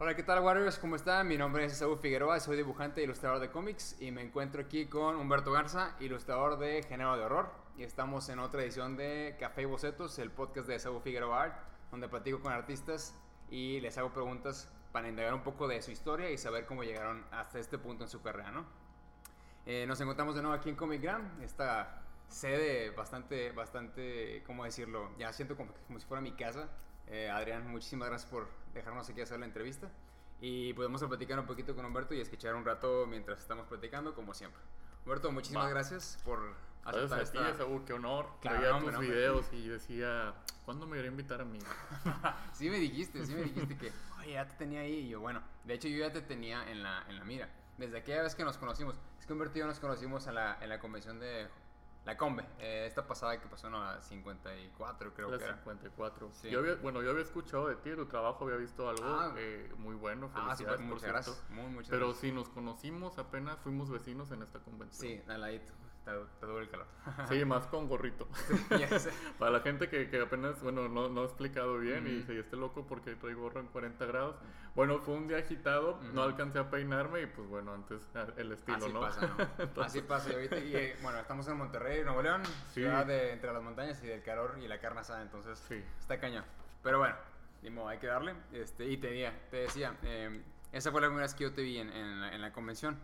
Hola, ¿qué tal Warriors? ¿Cómo están? Mi nombre es Saúl Figueroa, soy dibujante e ilustrador de cómics y me encuentro aquí con Humberto Garza, ilustrador de Género de Horror. Y estamos en otra edición de Café y Bocetos, el podcast de Saúl Figueroa Art, donde platico con artistas y les hago preguntas para indagar un poco de su historia y saber cómo llegaron hasta este punto en su carrera, ¿no? Eh, nos encontramos de nuevo aquí en Comic Gram, esta sede bastante, bastante, ¿cómo decirlo? Ya siento como, como si fuera mi casa. Eh, Adrián, muchísimas gracias por dejarnos aquí hacer la entrevista. Y podemos platicar un poquito con Humberto y escuchar un rato mientras estamos platicando, como siempre. Humberto, muchísimas Va. gracias por Gracias a ti, esta... Saúl, qué honor. Claro, Veía hombre, tus hombre. videos y decía, ¿cuándo me iré a invitar a mí? Sí me dijiste, sí me dijiste que, oye, ya te tenía ahí. Y yo, bueno, de hecho yo ya te tenía en la, en la mira. Desde aquella vez que nos conocimos. Es que Humberto y yo nos conocimos en la, en la convención de la Combe. eh, esta pasada que pasó en la 54, creo La que era. 54. Sí. Yo había, bueno, yo había escuchado de ti, tu trabajo, había visto algo Ah. eh, muy bueno, Ah, súper, por muchas gracias. Muy, muchas Pero gracias. sí, nos conocimos apenas, fuimos vecinos en esta convención. Sí, al ladito. Te, te duele el calor. Sí, más con gorrito. Sé. Para la gente que, que apenas, bueno, no, no he explicado bien y Ujú. dice, ¿y este loco porque trae gorro en 40 grados? Bueno, fue un día agitado, no Ujú. alcancé a peinarme y pues bueno, antes el estilo, Así ¿no? pasa, ¿no? Así pasa. Ahorita, y, eh, bueno, estamos en Monterrey, Nuevo León, Sí. ciudad de entre las montañas y del calor y la carne asada, entonces Sí. está cañón. Pero bueno, modo, hay que darle. Este, y te, decía- te decía, eh, esa fue la primera vez que yo te vi en, en en la convención.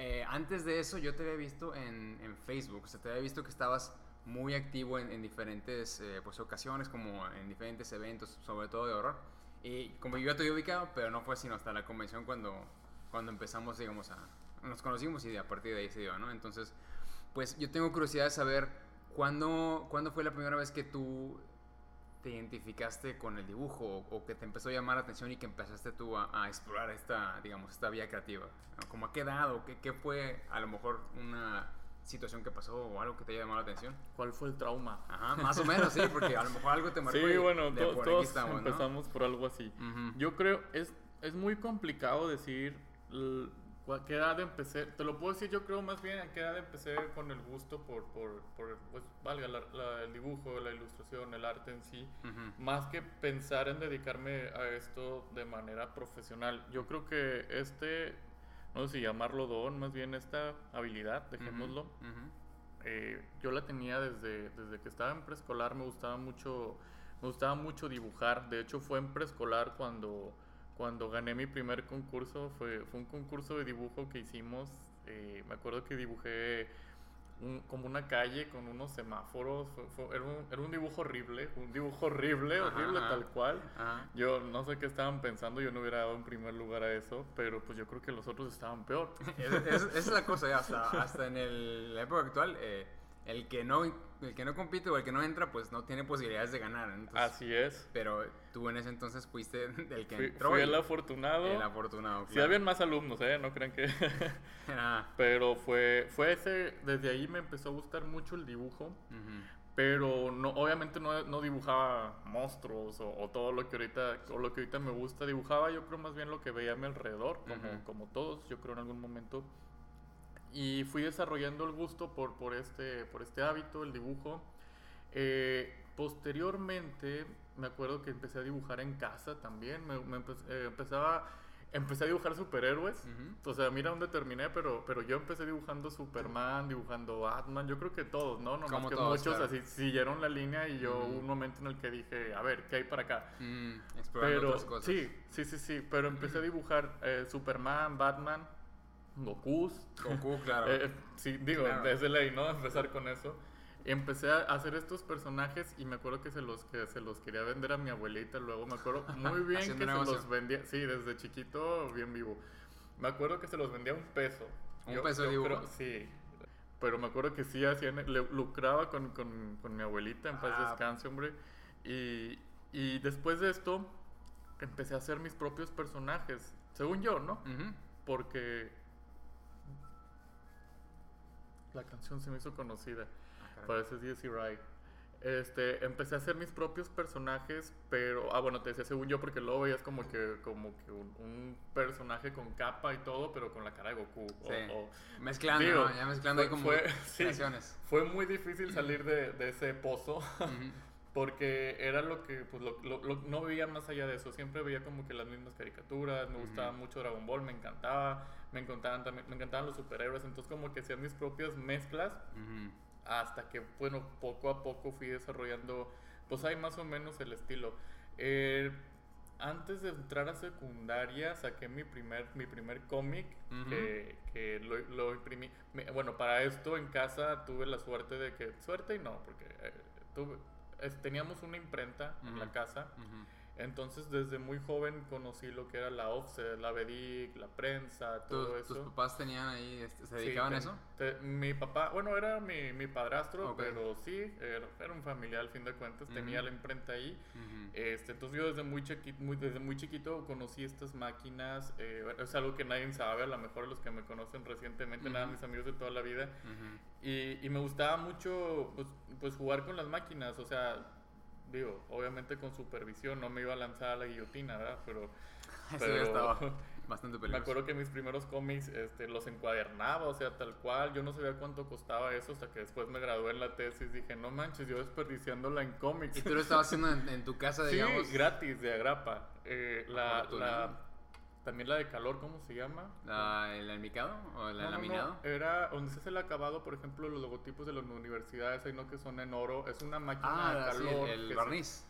Eh, antes de eso, yo te había visto en, en Facebook, o sea, te había visto que estabas muy activo en, en diferentes eh, pues, ocasiones, como en diferentes eventos, sobre todo de horror. Y como yo ya te había ubicado, pero no fue sino hasta la convención cuando, cuando empezamos, digamos, a... Nos conocimos y a partir de ahí se dio, ¿no? Entonces, pues yo tengo curiosidad de saber cuándo, cuándo fue la primera vez que tú te identificaste con el dibujo o, o que te empezó a llamar la atención y que empezaste tú a, a explorar esta, digamos, esta vía creativa. ¿no? ¿Como a qué qué, fue a lo mejor una situación que pasó o algo que te haya llamado la atención? ¿Cuál fue el trauma? Ajá, más o menos, sí, porque a lo mejor algo te marcó Sí, y bueno, de to- por todos estamos, ¿no? empezamos por algo así. Ujú. Yo creo, es, es muy complicado decir a qué edad empecé. Te lo puedo decir, yo creo más bien a qué edad empecé con el gusto por, por, por pues, valga, la- la- el dibujo, la ilustración, el arte en sí. Más que pensar en dedicarme a esto de manera profesional. Yo creo que este, no sé si llamarlo don, más bien esta habilidad, dejémoslo. Eh, yo la tenía desde, desde que estaba en preescolar, me gustaba mucho, me gustaba mucho dibujar. De hecho, fue en preescolar cuando, cuando gané mi primer concurso. Fue, fue un concurso de dibujo que hicimos. eh, me acuerdo que dibujé un- como una calle con unos semáforos. fue- fue- era, un, era un dibujo horrible, un dibujo horrible, Ajá, horrible ajá. tal cual. Ajá. Yo no sé qué estaban pensando, yo no hubiera dado en primer lugar a eso, pero pues yo creo que los otros estaban peor. Es- es- esa es la cosa, ya, hasta, hasta en el- la época actual, eh, el, que no, el que no compite o el que no entra, pues no tiene posibilidades de ganar. Entonces, Así es. Pero tú en ese entonces fuiste del que Fui, entró. fui el afortunado. el afortunado. Sí, claro. habían más alumnos, ¿eh? No crean que... Ah, Pero fue, fue ese... Desde ahí me empezó a gustar mucho el dibujo. Pero no, obviamente no, no dibujaba monstruos o, o todo lo que ahorita o lo que ahorita me gusta. Dibujaba yo creo más bien lo que veía a mi alrededor, como, como todos, yo creo en algún momento. Y fui desarrollando el gusto por, por, este, por este hábito, el dibujo. Eh, posteriormente, me acuerdo que empecé a dibujar en casa también. Me, me empe- eh, empezaba, empecé a dibujar superhéroes. Ujú. O sea, mira dónde terminé, pero, pero yo empecé dibujando Superman, dibujando Batman. Yo creo que todos, ¿no? Nomás Como que todos, muchos claro. así siguieron la línea y yo Ujú. hubo un momento en el que dije, a ver, ¿qué hay para acá? Mm, explorando Pero otras cosas. sí, sí, sí, sí. Pero empecé a dibujar eh, Superman, Batman, Goku. Goku, claro. Eh, sí, digo, Claro. es de ley, ¿no? Empezar con eso. Empecé a hacer estos personajes y me acuerdo que se los, que se los quería vender a mi abuelita. Luego me acuerdo muy bien que se negocio. los vendía. Sí, desde chiquito, bien vivo. Me acuerdo que se los vendía a un peso. Un peso de dibujo. creo- sí. Pero me acuerdo que sí hacían, le- lucraba con, con, con mi abuelita, en paz Ah. descanse, hombre. Y, y después de esto, empecé a hacer mis propios personajes. Según yo, ¿no? Porque la canción se me hizo conocida. Ah. Parece Jesse Wright. Este, empecé a hacer mis propios personajes, pero, ah, bueno, te decía según yo, porque luego veías como que, como que un, un personaje con capa y todo, pero con la cara de Goku. Sí. o- Mezclando, Digo, ¿no? Ya mezclando ahí fue- como fue- sí. fue muy difícil salir de, de ese pozo, Ujú. porque era lo que, pues, lo, lo- lo- no veía más allá de eso. Siempre veía como que las mismas caricaturas, me gustaba Ujú. mucho Dragon Ball, me encantaba, me encantaban también, me encantaban los superhéroes, entonces como que hacía mis propias mezclas hasta que, bueno, poco a poco fui desarrollando, pues hay más o menos el estilo. Eh, antes de entrar a secundaria saqué mi primer, mi primer cómic que, que lo, lo imprimí. Bueno, para esto en casa tuve la suerte de que, suerte y no, porque eh, tuve, es- teníamos una imprenta en la casa. Entonces desde muy joven conocí lo que era la offset, la BDIC, la prensa, todo ¿Tus, eso. tus papás tenían ahí, este, se Sí, dedicaban a eso? te- mi papá, bueno, era mi, mi padrastro, pero sí, era, era un familiar al fin de cuentas, tenía la imprenta ahí. Este, entonces yo desde muy, chiquito, muy, desde muy chiquito conocí estas máquinas, eh, es algo que nadie sabe, a lo mejor los que me conocen recientemente, nada, Ujú. mis amigos de toda la vida. Y, y me gustaba mucho pues, pues jugar con las máquinas, o sea, digo, obviamente con supervisión, no me iba a lanzar a la guillotina, ¿verdad? Pero, Eso pero- estaba bastante me peligroso. acuerdo que mis primeros cómics este, los encuadernaba, o sea, tal cual. Yo no sabía cuánto costaba eso hasta que después me gradué en la tesis. Dije, no manches, yo desperdiciándola en cómics. ¿Y tú lo estabas haciendo en, en tu casa, sí, digamos? gratis, de agrapa. Eh, la- también la de calor, ¿cómo se llama? La- ¿El almicado o el No, no, no, laminado? Era donde se hace el acabado, por ejemplo, los logotipos de las universidades, hay no que son en oro. Es una máquina Ah, de sí, calor. el se- barniz.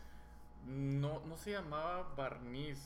no, no se llamaba barniz.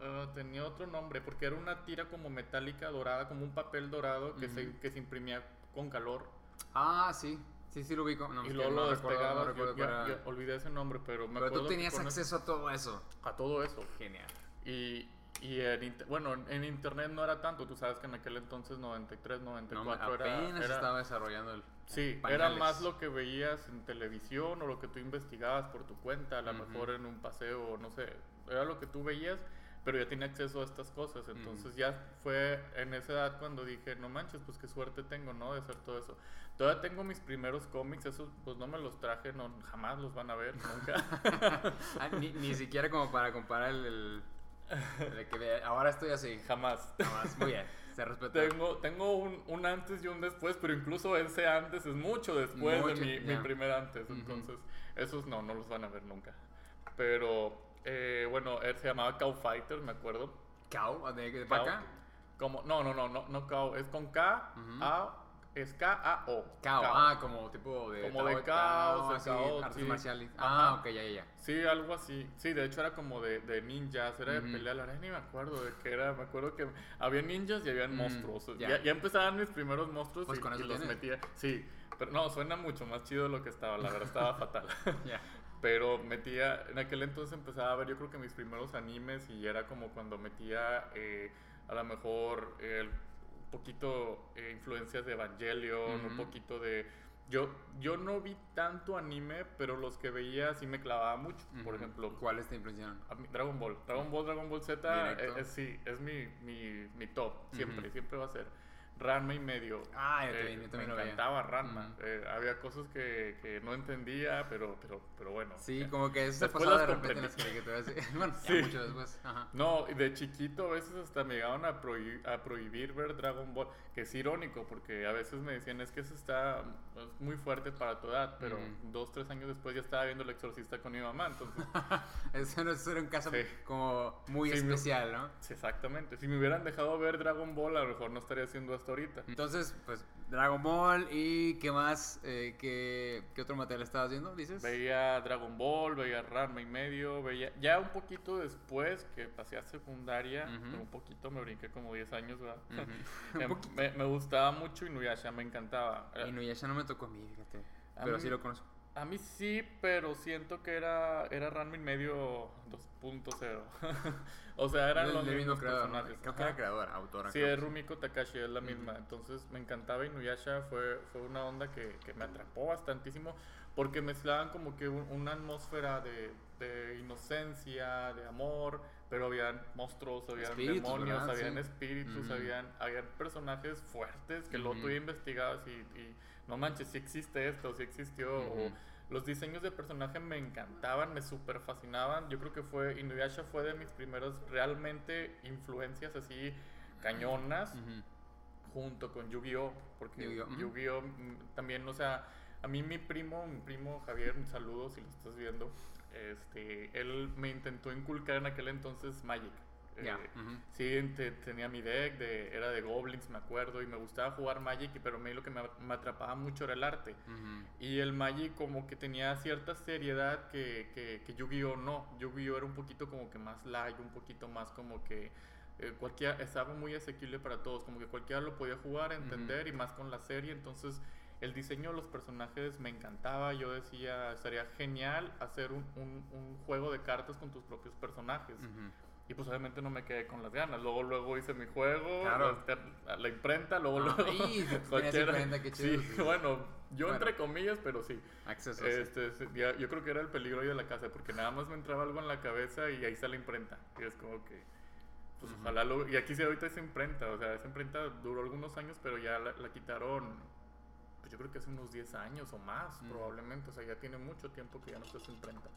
ah, tenía otro nombre, porque era una tira como metálica dorada, como un papel dorado que, se, que se imprimía con calor. Ah, sí. Sí, sí lo ubico. No, y luego lo ya olvidé ese nombre, pero me Pero acuerdo tú tenías acceso a todo eso. a todo eso. Genial. Y, y en bueno, en- internet no era tanto. Tú sabes que en aquel entonces, 93, No, 94, era, apenas era- estaba desarrollando el. Sí, pañales. era más lo que veías en televisión o lo que tú investigabas por tu cuenta, a lo Ujú. mejor en un paseo, no sé, era lo que tú veías, pero ya tenía acceso a estas cosas. Entonces ya fue en esa edad cuando dije, no manches, pues qué suerte tengo, ¿no? De hacer todo eso. Todavía tengo mis primeros cómics, esos pues no me los traje, no, jamás los van a ver, nunca. Ah, ni, ni siquiera como para comparar el. el- que ahora estoy así. jamás. Nada más. Muy bien. Se respeta. Tengo, tengo un, un antes y un después, pero incluso ese antes es mucho después Mucho, de mi, primer antes. Entonces, esos no, no los van a ver nunca. Pero, eh, bueno, él se llamaba Cow Fighter, me acuerdo. ¿Cow? ¿De, de Cow. vaca? Como, no, no, no, no, no Cow, es con K, Ujú. A, es K-A-O. Cow. Ah, como tipo de. Como de caos, así, artes sí. marciales. Ajá. Ah, ok, ya, ya, ya. Sí, algo así. Sí, de hecho era como de, de ninjas, era de pelea. La verdad ni me acuerdo de qué era. Me acuerdo que había ninjas y habían Mm, monstruos. ya. Ya. ya empezaban mis primeros monstruos Pues y, con y eso los metía. Sí, pero no, suena mucho más chido de lo que estaba. La verdad estaba fatal. Ya. Pero metía, en aquel entonces empezaba a ver yo creo que mis primeros animes y era como cuando metía eh, a lo mejor eh, un poquito eh, influencias de Evangelion, un poquito de... Yo, yo no vi tanto anime, pero los que veía sí me clavaba mucho. Por ejemplo, ¿Cuáles te a mí- Dragon Ball. Dragon Ball, Dragon Ball Z, eh, eh, sí, es mi, mi, mi top. Siempre, siempre va a ser. Ranma y medio. Ah, yo Eh, también, yo también me lo veía. encantaba Ranma. Ujú. Eh, había cosas que, que no entendía, pero, pero, pero bueno. Sí, Eh, como que eso se pasaba de repente en las caricaturas. Bueno, Sí. ya mucho después. Ajá. No, de chiquito a veces hasta me llegaban a, prohibir, a prohibir ver Dragon Ball, que es irónico porque a veces me decían es que eso está es muy fuerte para tu edad, pero Ujú. dos, tres años después ya estaba viendo El Exorcista con mi mamá, entonces Eso, no, eso era un caso Sí. como muy Sí, especial, ¿no? sí, exactamente, si me hubieran dejado ver Dragon Ball a lo mejor no estaría haciendo hasta ahorita. Entonces, pues, Dragon Ball y ¿qué más? Eh, ¿qué, ¿Qué otro material estabas viendo, dices? Veía Dragon Ball, veía Ranma y medio, veía ya un poquito después que pasé a secundaria, un poquito me brinqué como 10 años, ¿verdad? Em, me, me gustaba mucho Inuyasha, me encantaba. Y Nuyasha no me tocó a mí, fíjate. A Pero mí- sí lo conozco. A mí sí, pero siento que era, era Ranma y medio 2.0. o sea, eran los mismos personajes. Creo que era creadora, autora. Sí, es Rumiko Takashi, es la misma. Entonces me encantaba Inuyasha, fue, fue una onda que, que me atrapó bastantísimo porque mezclaban como que un- una atmósfera de, de inocencia, de amor, pero habían monstruos, habían Espíritus, demonios, ¿verdad? habían Sí. espíritus, habían, habían personajes fuertes que luego Ujú. tú ya investigabas y, y no manches, si existe esto, si existió, o Los diseños de personaje me encantaban, me super fascinaban. Yo creo que fue, Inuyasha fue de mis primeros realmente influencias así cañonas, junto con Yu-Gi-Oh! Porque Yu-Gi-Oh! Mm, también, o sea, a mí mi primo, mi primo Javier, un saludo si lo estás viendo, este, él me intentó inculcar en aquel entonces Magic. Eh, sí, tenía mi deck, de, era de goblins, me acuerdo, y me gustaba jugar Magic, pero a mí lo que me, atrapaba mucho era el arte. Y el Magic como que tenía cierta seriedad que, que, que Yu-Gi-Oh no. Yu-Gi-Oh era un poquito como que más light, un poquito más como que eh, cualquiera, estaba muy asequible para todos, como que cualquiera lo podía jugar, entender, y más con la serie, entonces el diseño de los personajes me encantaba. Yo decía, sería genial hacer un, un, juego de cartas con tus propios personajes. Y pues obviamente no me quedé con las ganas. Luego, luego hice mi juego, claro. la, imprenta, luego, ah, luego. cualquiera. qué chido, sí, bueno, yo entre comillas, pero sí. Acceso. Este, yo creo que era el peligro ahí de la casa, porque nada más me entraba algo en la cabeza y ahí está la imprenta. Y es como que. Pues ojalá lo. Y aquí sí, ahorita esa imprenta. O sea, esa imprenta duró algunos años, pero ya la, quitaron. Pues yo creo que hace unos 10 años o más, probablemente. O sea, ya tiene mucho tiempo que ya no está esa imprenta.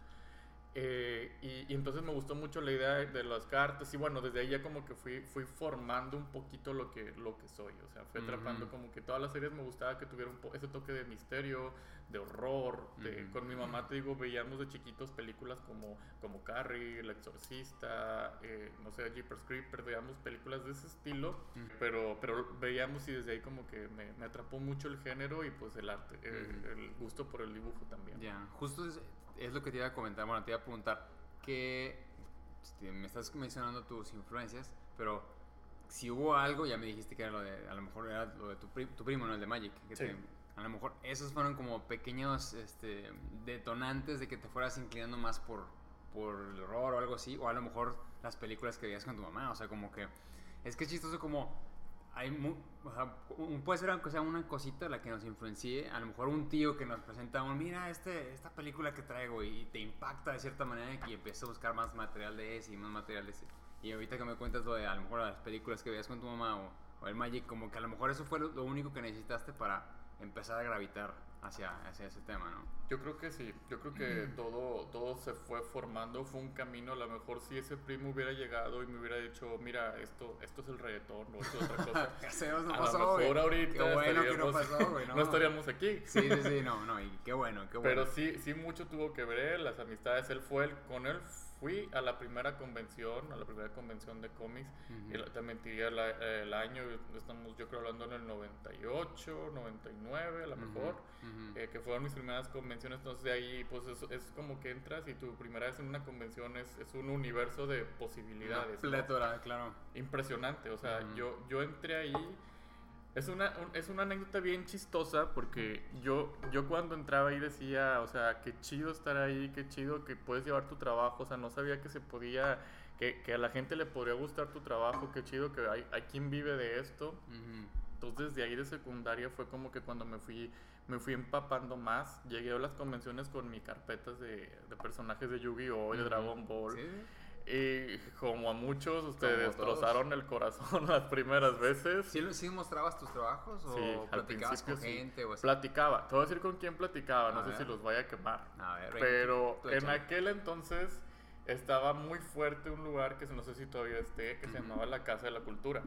Eh, y, entonces me gustó mucho la idea de, las cartas y bueno, desde ahí ya como que fui, fui formando un poquito lo que, lo que soy, o sea, fui atrapando como que todas las series me gustaba que tuvieran ese toque de misterio, de horror, de, con mi mamá te digo, veíamos de chiquitos películas como, como Carrie, El Exorcista, eh, no sé, Jeepers Creepers, veíamos películas de ese estilo, pero, pero veíamos y desde ahí como que me, me atrapó mucho el género y pues el arte, el gusto por el dibujo también. Ya, justo es, lo que te iba a comentar, bueno, te iba a preguntar que este, me estás mencionando tus influencias, pero si hubo algo, ya me dijiste que era lo de, a lo mejor era lo de tu, tu primo, ¿no? El de Magic. Que a lo mejor esos fueron como pequeños este, detonantes de que te fueras inclinando más por, por el horror o algo así, o a lo mejor las películas que veías con tu mamá, o sea, como que es que es chistoso como hay o sea, puede ser aunque sea una cosita la que nos influencie, a lo mejor un tío que nos presenta un, mira este, esta película que traigo y te impacta de cierta manera y empiezas a buscar más material de ese y más material de ese. Y ahorita que me cuentas lo de a lo mejor las películas que veías con tu mamá o, o el Magic, como que a lo mejor eso fue lo único que necesitaste para empezar a gravitar hacia, hacia ese tema, ¿no? Yo creo que sí, yo creo que todo, todo se fue formando, fue un camino, a lo mejor si ese primo hubiera llegado y me hubiera dicho, mira, esto, esto es el reggaetón o esto es otra cosa. no a pasó, lo mejor ahorita qué bueno que no pasó. No, estaríamos aquí. Sí, sí, sí, no, no, y qué bueno, qué bueno. Pero sí, sí mucho tuvo que ver, las amistades, él fue, el, con él fui a la primera convención, a la primera convención de cómics, y te mentiría el año, estamos yo creo hablando en el 98, 99 a lo mejor, eh, que fueron mis primeras convenciones, entonces de ahí pues es, es, como que entras y tu primera vez en una convención es, es un universo de posibilidades. claro. Impresionante, o sea, yo, yo entré ahí es una, es una anécdota bien chistosa porque yo, yo cuando entraba ahí decía, o sea, qué chido estar ahí, qué chido que puedes llevar tu trabajo, o sea, no sabía que se podía, que, que a la gente le podría gustar tu trabajo, qué chido que hay, hay quien vive de esto. Entonces, de ahí de secundaria fue como que cuando me fui, me fui empapando más, llegué a las convenciones con mis carpetas de, de personajes de Yu-Gi-Oh! de Dragon Ball. ¿Sí? Y como a muchos, ustedes destrozaron el corazón las primeras veces. ¿Sí, ¿Sí, mostrabas tus trabajos o sí, platicabas con gente? O así? Platicaba. Te voy a decir con quién platicaba, no sé si los vaya a quemar. A ver, Pero en aquel entonces estaba muy fuerte un lugar que no sé si todavía esté, que se llamaba la Casa de la Cultura.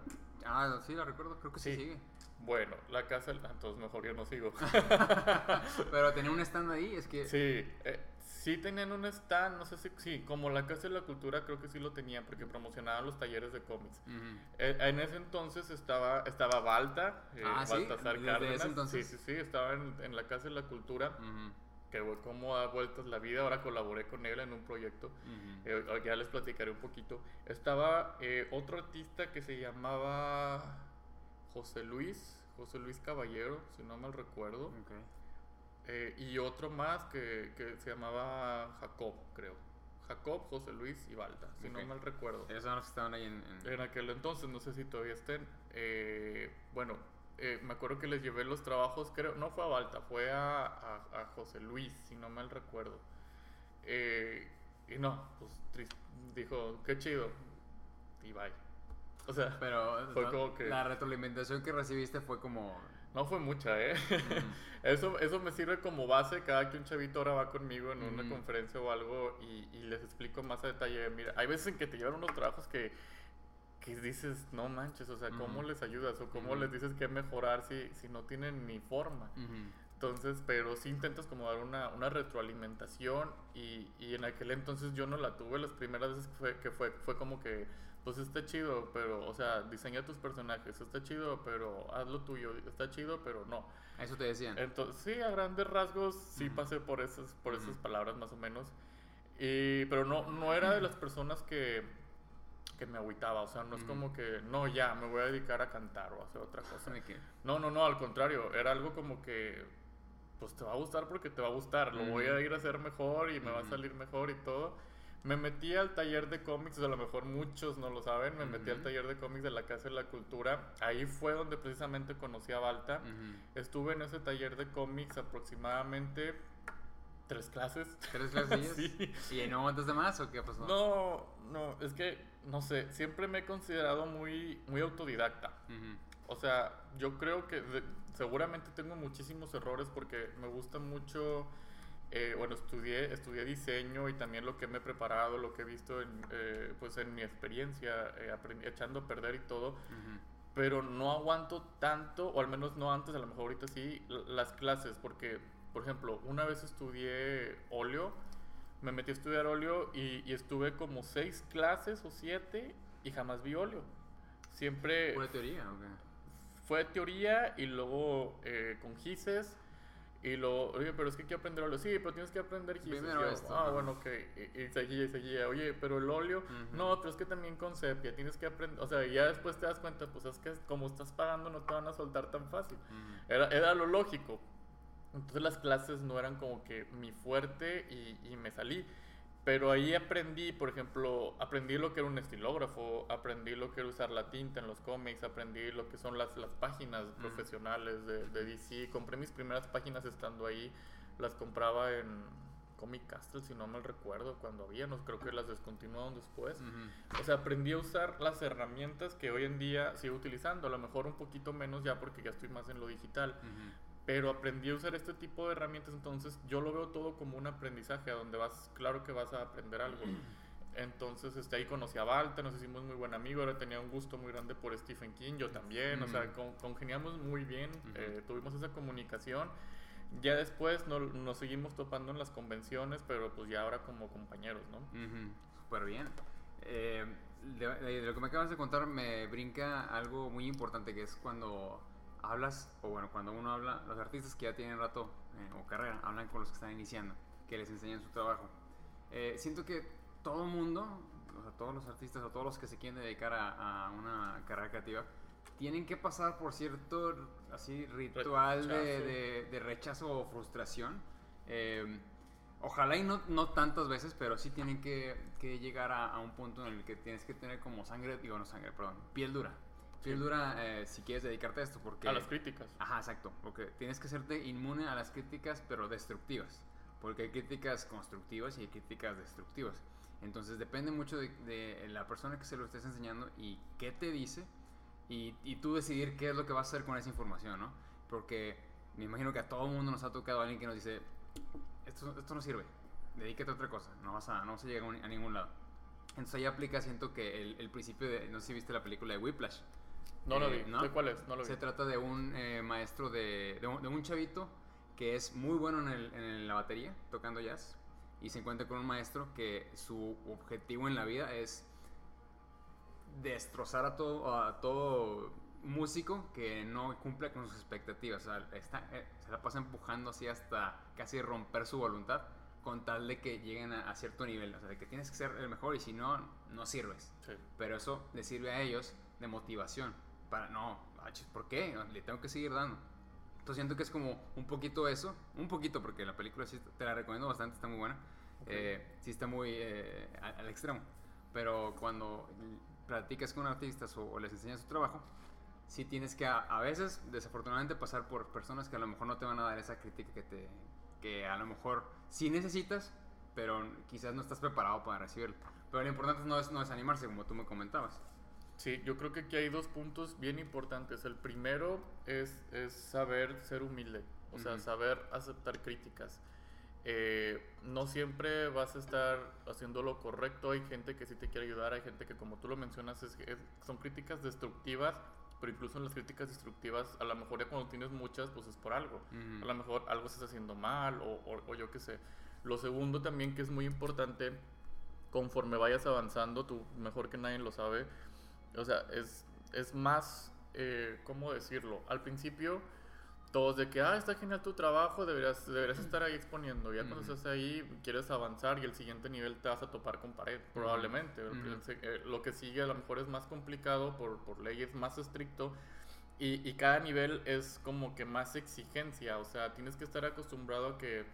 Ah, sí, la recuerdo, creo que sí, sigue. Bueno, la casa, entonces mejor yo no sigo. Pero tenía un stand ahí, es que... Sí, eh, Sí tenían un stand, no sé si, sí, como la Casa de la Cultura creo que sí lo tenían porque promocionaban los talleres de cómics. Eh, en ese entonces estaba, estaba Balta, eh, ah, Baltasar ¿sí? Cárdenas. Sí, sí, sí, estaba en, la Casa de la Cultura. Que como da vueltas la vida, ahora colaboré con él en un proyecto, eh, ya les platicaré un poquito. Estaba otro artista que se llamaba José Luis, José Luis Caballero, si no mal recuerdo. Okay. Eh, y otro más que, que, se llamaba Jacob, creo. Jacob, José Luis y Balta, si no mal recuerdo. Esos son los que estaban ahí en, en... aquel entonces, no sé si todavía estén. Eh, bueno, eh, me acuerdo que les llevé los trabajos, creo, no fue a Balta, fue a, a, José Luis, si no mal recuerdo. y no, pues dijo, qué chido, y bye. O sea, pero fue como que... la retroalimentación que recibiste fue como No fue mucha, ¿eh? eso, eso me sirve como base cada que un chavito ahora va conmigo en una conferencia o algo y, y, les explico más a detalle. Mira, hay veces en que te llevan unos trabajos que, que dices, no manches, o sea, ¿cómo les ayudas? O cómo les dices que mejorar si, si no tienen ni forma. Entonces, pero sí intentas como dar una, una retroalimentación y, y, en aquel entonces yo no la tuve las primeras veces que fue, que fue, fue como que, pues está chido, pero, o sea, diseña tus personajes, está chido, pero haz lo tuyo, está chido, pero no. Eso te decían. Entonces, sí, a grandes rasgos sí pasé por esas, por esas palabras más o menos. Y, pero no, no era de las personas que, que me agüitaba, o sea, no es como que, no, ya, me voy a dedicar a cantar o a hacer otra cosa. No, no, no, al contrario, era algo como que pues te va a gustar porque te va a gustar, lo voy a ir a hacer mejor y me va a salir mejor y todo. Me metí al taller de cómics, a lo mejor muchos no lo saben, me metí al taller de cómics de la Casa de la Cultura. Ahí fue donde precisamente conocí a Balta. Estuve en ese taller de cómics aproximadamente tres clases. ¿Tres clases? sí. ¿Y no aguantas de más o qué pasó? No, no, es que, no sé, siempre me he considerado muy, muy autodidacta. O sea, yo creo que seguramente tengo muchísimos errores porque me gusta mucho, eh, bueno, estudié, estudié diseño y también lo que me he preparado, lo que he visto en, eh, pues en mi experiencia, eh, echando a perder y todo. Pero no aguanto tanto, o al menos no antes, a lo mejor ahorita sí, las clases, porque, por ejemplo, una vez estudié óleo, me metí a estudiar óleo y, y estuve como seis clases o siete y jamás vi óleo. Siempre... ¿Pura teoría o fue teoría y luego eh, con gises. Y lo, oye, pero es que quiero aprender óleo. Sí, pero tienes que aprender gises. ah, bueno, ok. Y, seguía y seguía. Oye, pero el óleo. No, pero es que también con sepia. Tienes que aprender. O sea, ya después te das cuenta, pues es que como estás pagando, no te van a soltar tan fácil. era, era lo lógico. Entonces las clases no eran como que mi fuerte y, y me salí. Pero ahí aprendí, por ejemplo, aprendí lo que era un estilógrafo, aprendí lo que era usar la tinta en los cómics, aprendí lo que son las, las páginas profesionales de, de, DC. Compré mis primeras páginas estando ahí, las compraba en Comic Castle, si no me recuerdo, cuando había, no creo que las descontinuaron después. O sea, aprendí a usar las herramientas que hoy en día sigo utilizando, a lo mejor un poquito menos ya porque ya estoy más en lo digital pero aprendí a usar este tipo de herramientas, entonces yo lo veo todo como un aprendizaje, a donde vas, claro que vas a aprender algo. Entonces, este, ahí conocí a Balta, nos hicimos muy buen amigo, ahora tenía un gusto muy grande por Stephen King, yo también, o sea, congeniamos muy bien, eh, tuvimos esa comunicación. Ya después no, nos seguimos topando en las convenciones, pero pues ya ahora como compañeros, ¿no? Súper bien. Eh, de, lo que me acabas de contar me brinca algo muy importante, que es cuando hablas, o bueno, cuando uno habla, los artistas que ya tienen rato eh, o carrera, hablan con los que están iniciando, que les enseñan su trabajo. Eh, siento que todo el mundo, o sea, todos los artistas o todos los que se quieren dedicar a, una carrera creativa, tienen que pasar por cierto así ritual De, de, rechazo o frustración. Eh, ojalá y no, no tantas veces, pero sí tienen que, que llegar a, a, un punto en el que tienes que tener como sangre, digo no sangre, perdón, piel dura dura eh, si quieres dedicarte a esto. Porque, a las críticas. Ajá, exacto. Porque tienes que serte inmune a las críticas, pero destructivas. Porque hay críticas constructivas y hay críticas destructivas. Entonces depende mucho de, la persona que se lo estés enseñando y qué te dice. Y, y, tú decidir qué es lo que vas a hacer con esa información, ¿no? Porque me imagino que a todo el mundo nos ha tocado alguien que nos dice, esto, esto no sirve, dedícate a otra cosa, no vas a, no vas a llegar a ningún lado. Entonces ahí aplica, siento que el, el principio de, no sé si viste la película de Whiplash, no lo eh, vi. ¿De cuál es? No lo vi. Se trata de un eh, maestro de, de un, chavito que es muy bueno en, el, en, la batería, tocando jazz, y se encuentra con un maestro que su objetivo en la vida es destrozar a todo, a todo músico que no cumpla con sus expectativas. O sea, está, eh, se la pasa empujando así hasta casi romper su voluntad con tal de que lleguen a, cierto nivel. O sea, de que tienes que ser el mejor y si no, no sirves. Pero eso le sirve a ellos de motivación para, no, ¿por qué? Le tengo que seguir dando. Entonces siento que es como un poquito eso, un poquito porque la película sí te la recomiendo bastante, está muy buena. Eh, sí está muy eh, al, extremo. Pero cuando platicas con artistas o, les enseñas su trabajo, sí tienes que a, veces, desafortunadamente, pasar por personas que a lo mejor no te van a dar esa crítica que, te, que a lo mejor sí necesitas, pero quizás no estás preparado para recibirla. Pero lo importante no es no desanimarse, como tú me comentabas. Sí, yo creo que aquí hay dos puntos bien importantes. El primero es, es saber ser humilde, o sea, Ujú. saber aceptar críticas. Eh, no siempre vas a estar haciendo lo correcto, hay gente que sí te quiere ayudar, hay gente que como tú lo mencionas es- es- son críticas destructivas, pero incluso en las críticas destructivas a lo mejor ya cuando tienes muchas pues es por algo. Ujú. A lo mejor algo estás haciendo mal o, o- o yo qué sé. Lo segundo también que es muy importante, conforme vayas avanzando, tú mejor que nadie lo sabe, o sea, es, es más, eh, ¿cómo decirlo? Al principio, todos de que, ah, está genial tu trabajo, deberías, deberías estar ahí exponiendo. Ya cuando estás ahí, quieres avanzar y el siguiente nivel te vas a topar con pared, probablemente. El se- eh, Lo que sigue a lo mejor es más complicado por, por ley, es más estricto. Y, y cada nivel es como que más exigencia, o sea, tienes que estar acostumbrado a que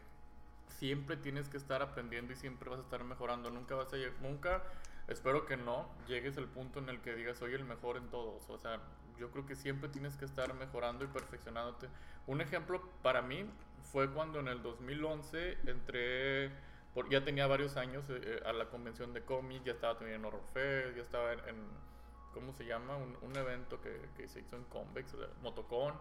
siempre tienes que estar aprendiendo y siempre vas a estar mejorando, nunca vas a llegar, nunca, espero que no, llegues al punto en el que digas soy el mejor en todos, o sea, yo creo que siempre tienes que estar mejorando y perfeccionándote. Un ejemplo para mí fue cuando en el 2011 entré, por, ya tenía varios años eh, eh, a la convención de cómics, ya estaba también en Horror Fest, ya estaba en, ¿cómo se llama? Un, evento que, se hizo en Convex, o Motocon.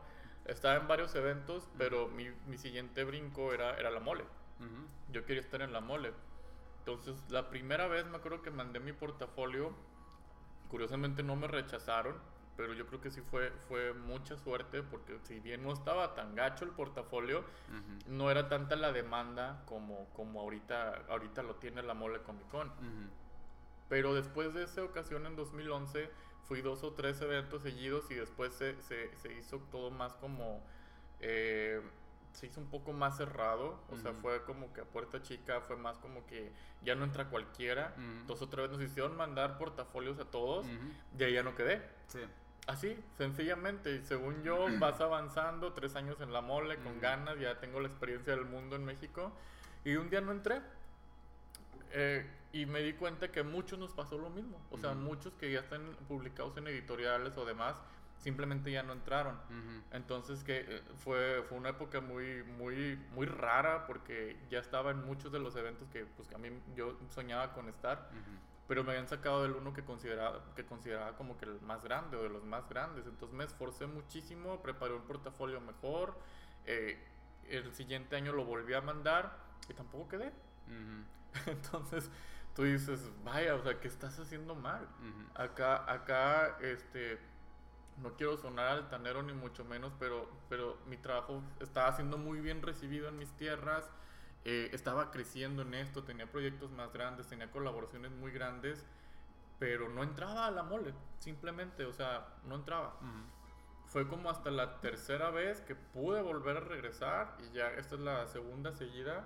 Estaba en varios eventos, pero mi, mi siguiente brinco era, era la mole. Yo quería estar en la mole. Entonces, la primera vez me acuerdo que mandé mi portafolio. Curiosamente no me rechazaron, pero yo creo que sí fue, fue mucha suerte porque si bien no estaba tan gacho el portafolio, no era tanta la demanda como, como ahorita, ahorita lo tiene la mole Comic Con. Ujú. Pero después de esa ocasión en 2011 fui dos o tres eventos seguidos y después se, se, se hizo todo más como... eh, se hizo un poco más cerrado, o sea, Ujú. fue como que a puerta chica, fue más como que ya no entra cualquiera. Ujú. Entonces otra vez nos hicieron mandar portafolios a todos Ujú. y ahí ya no quedé. Sí. Así, sencillamente, y según yo vas avanzando, tres años en la mole, con ganas, ya tengo la experiencia del mundo en México, y un día no entré. Eh, y me di cuenta que a muchos nos pasó lo mismo. O sea, muchos que ya están publicados en editoriales o demás, simplemente ya no entraron. Entonces que eh, fue, fue una época muy, muy, muy rara porque ya estaba en muchos de los eventos que, pues, que a mí yo soñaba con estar pero me habían sacado del uno que consideraba, que consideraba como que el más grande o de los más grandes. Entonces me esforcé muchísimo, preparé un portafolio mejor. eh, el siguiente año lo volví a mandar y tampoco quedé. Entonces tú dices, vaya, o sea, ¿qué estás haciendo mal? Acá, acá, este, no quiero sonar altanero ni mucho menos, pero, pero mi trabajo estaba siendo muy bien recibido en mis tierras, eh, estaba creciendo en esto, tenía proyectos más grandes, tenía colaboraciones muy grandes, pero no entraba a la mole, simplemente, o sea, no entraba. Fue como hasta la tercera vez que pude volver a regresar y ya esta es la segunda seguida,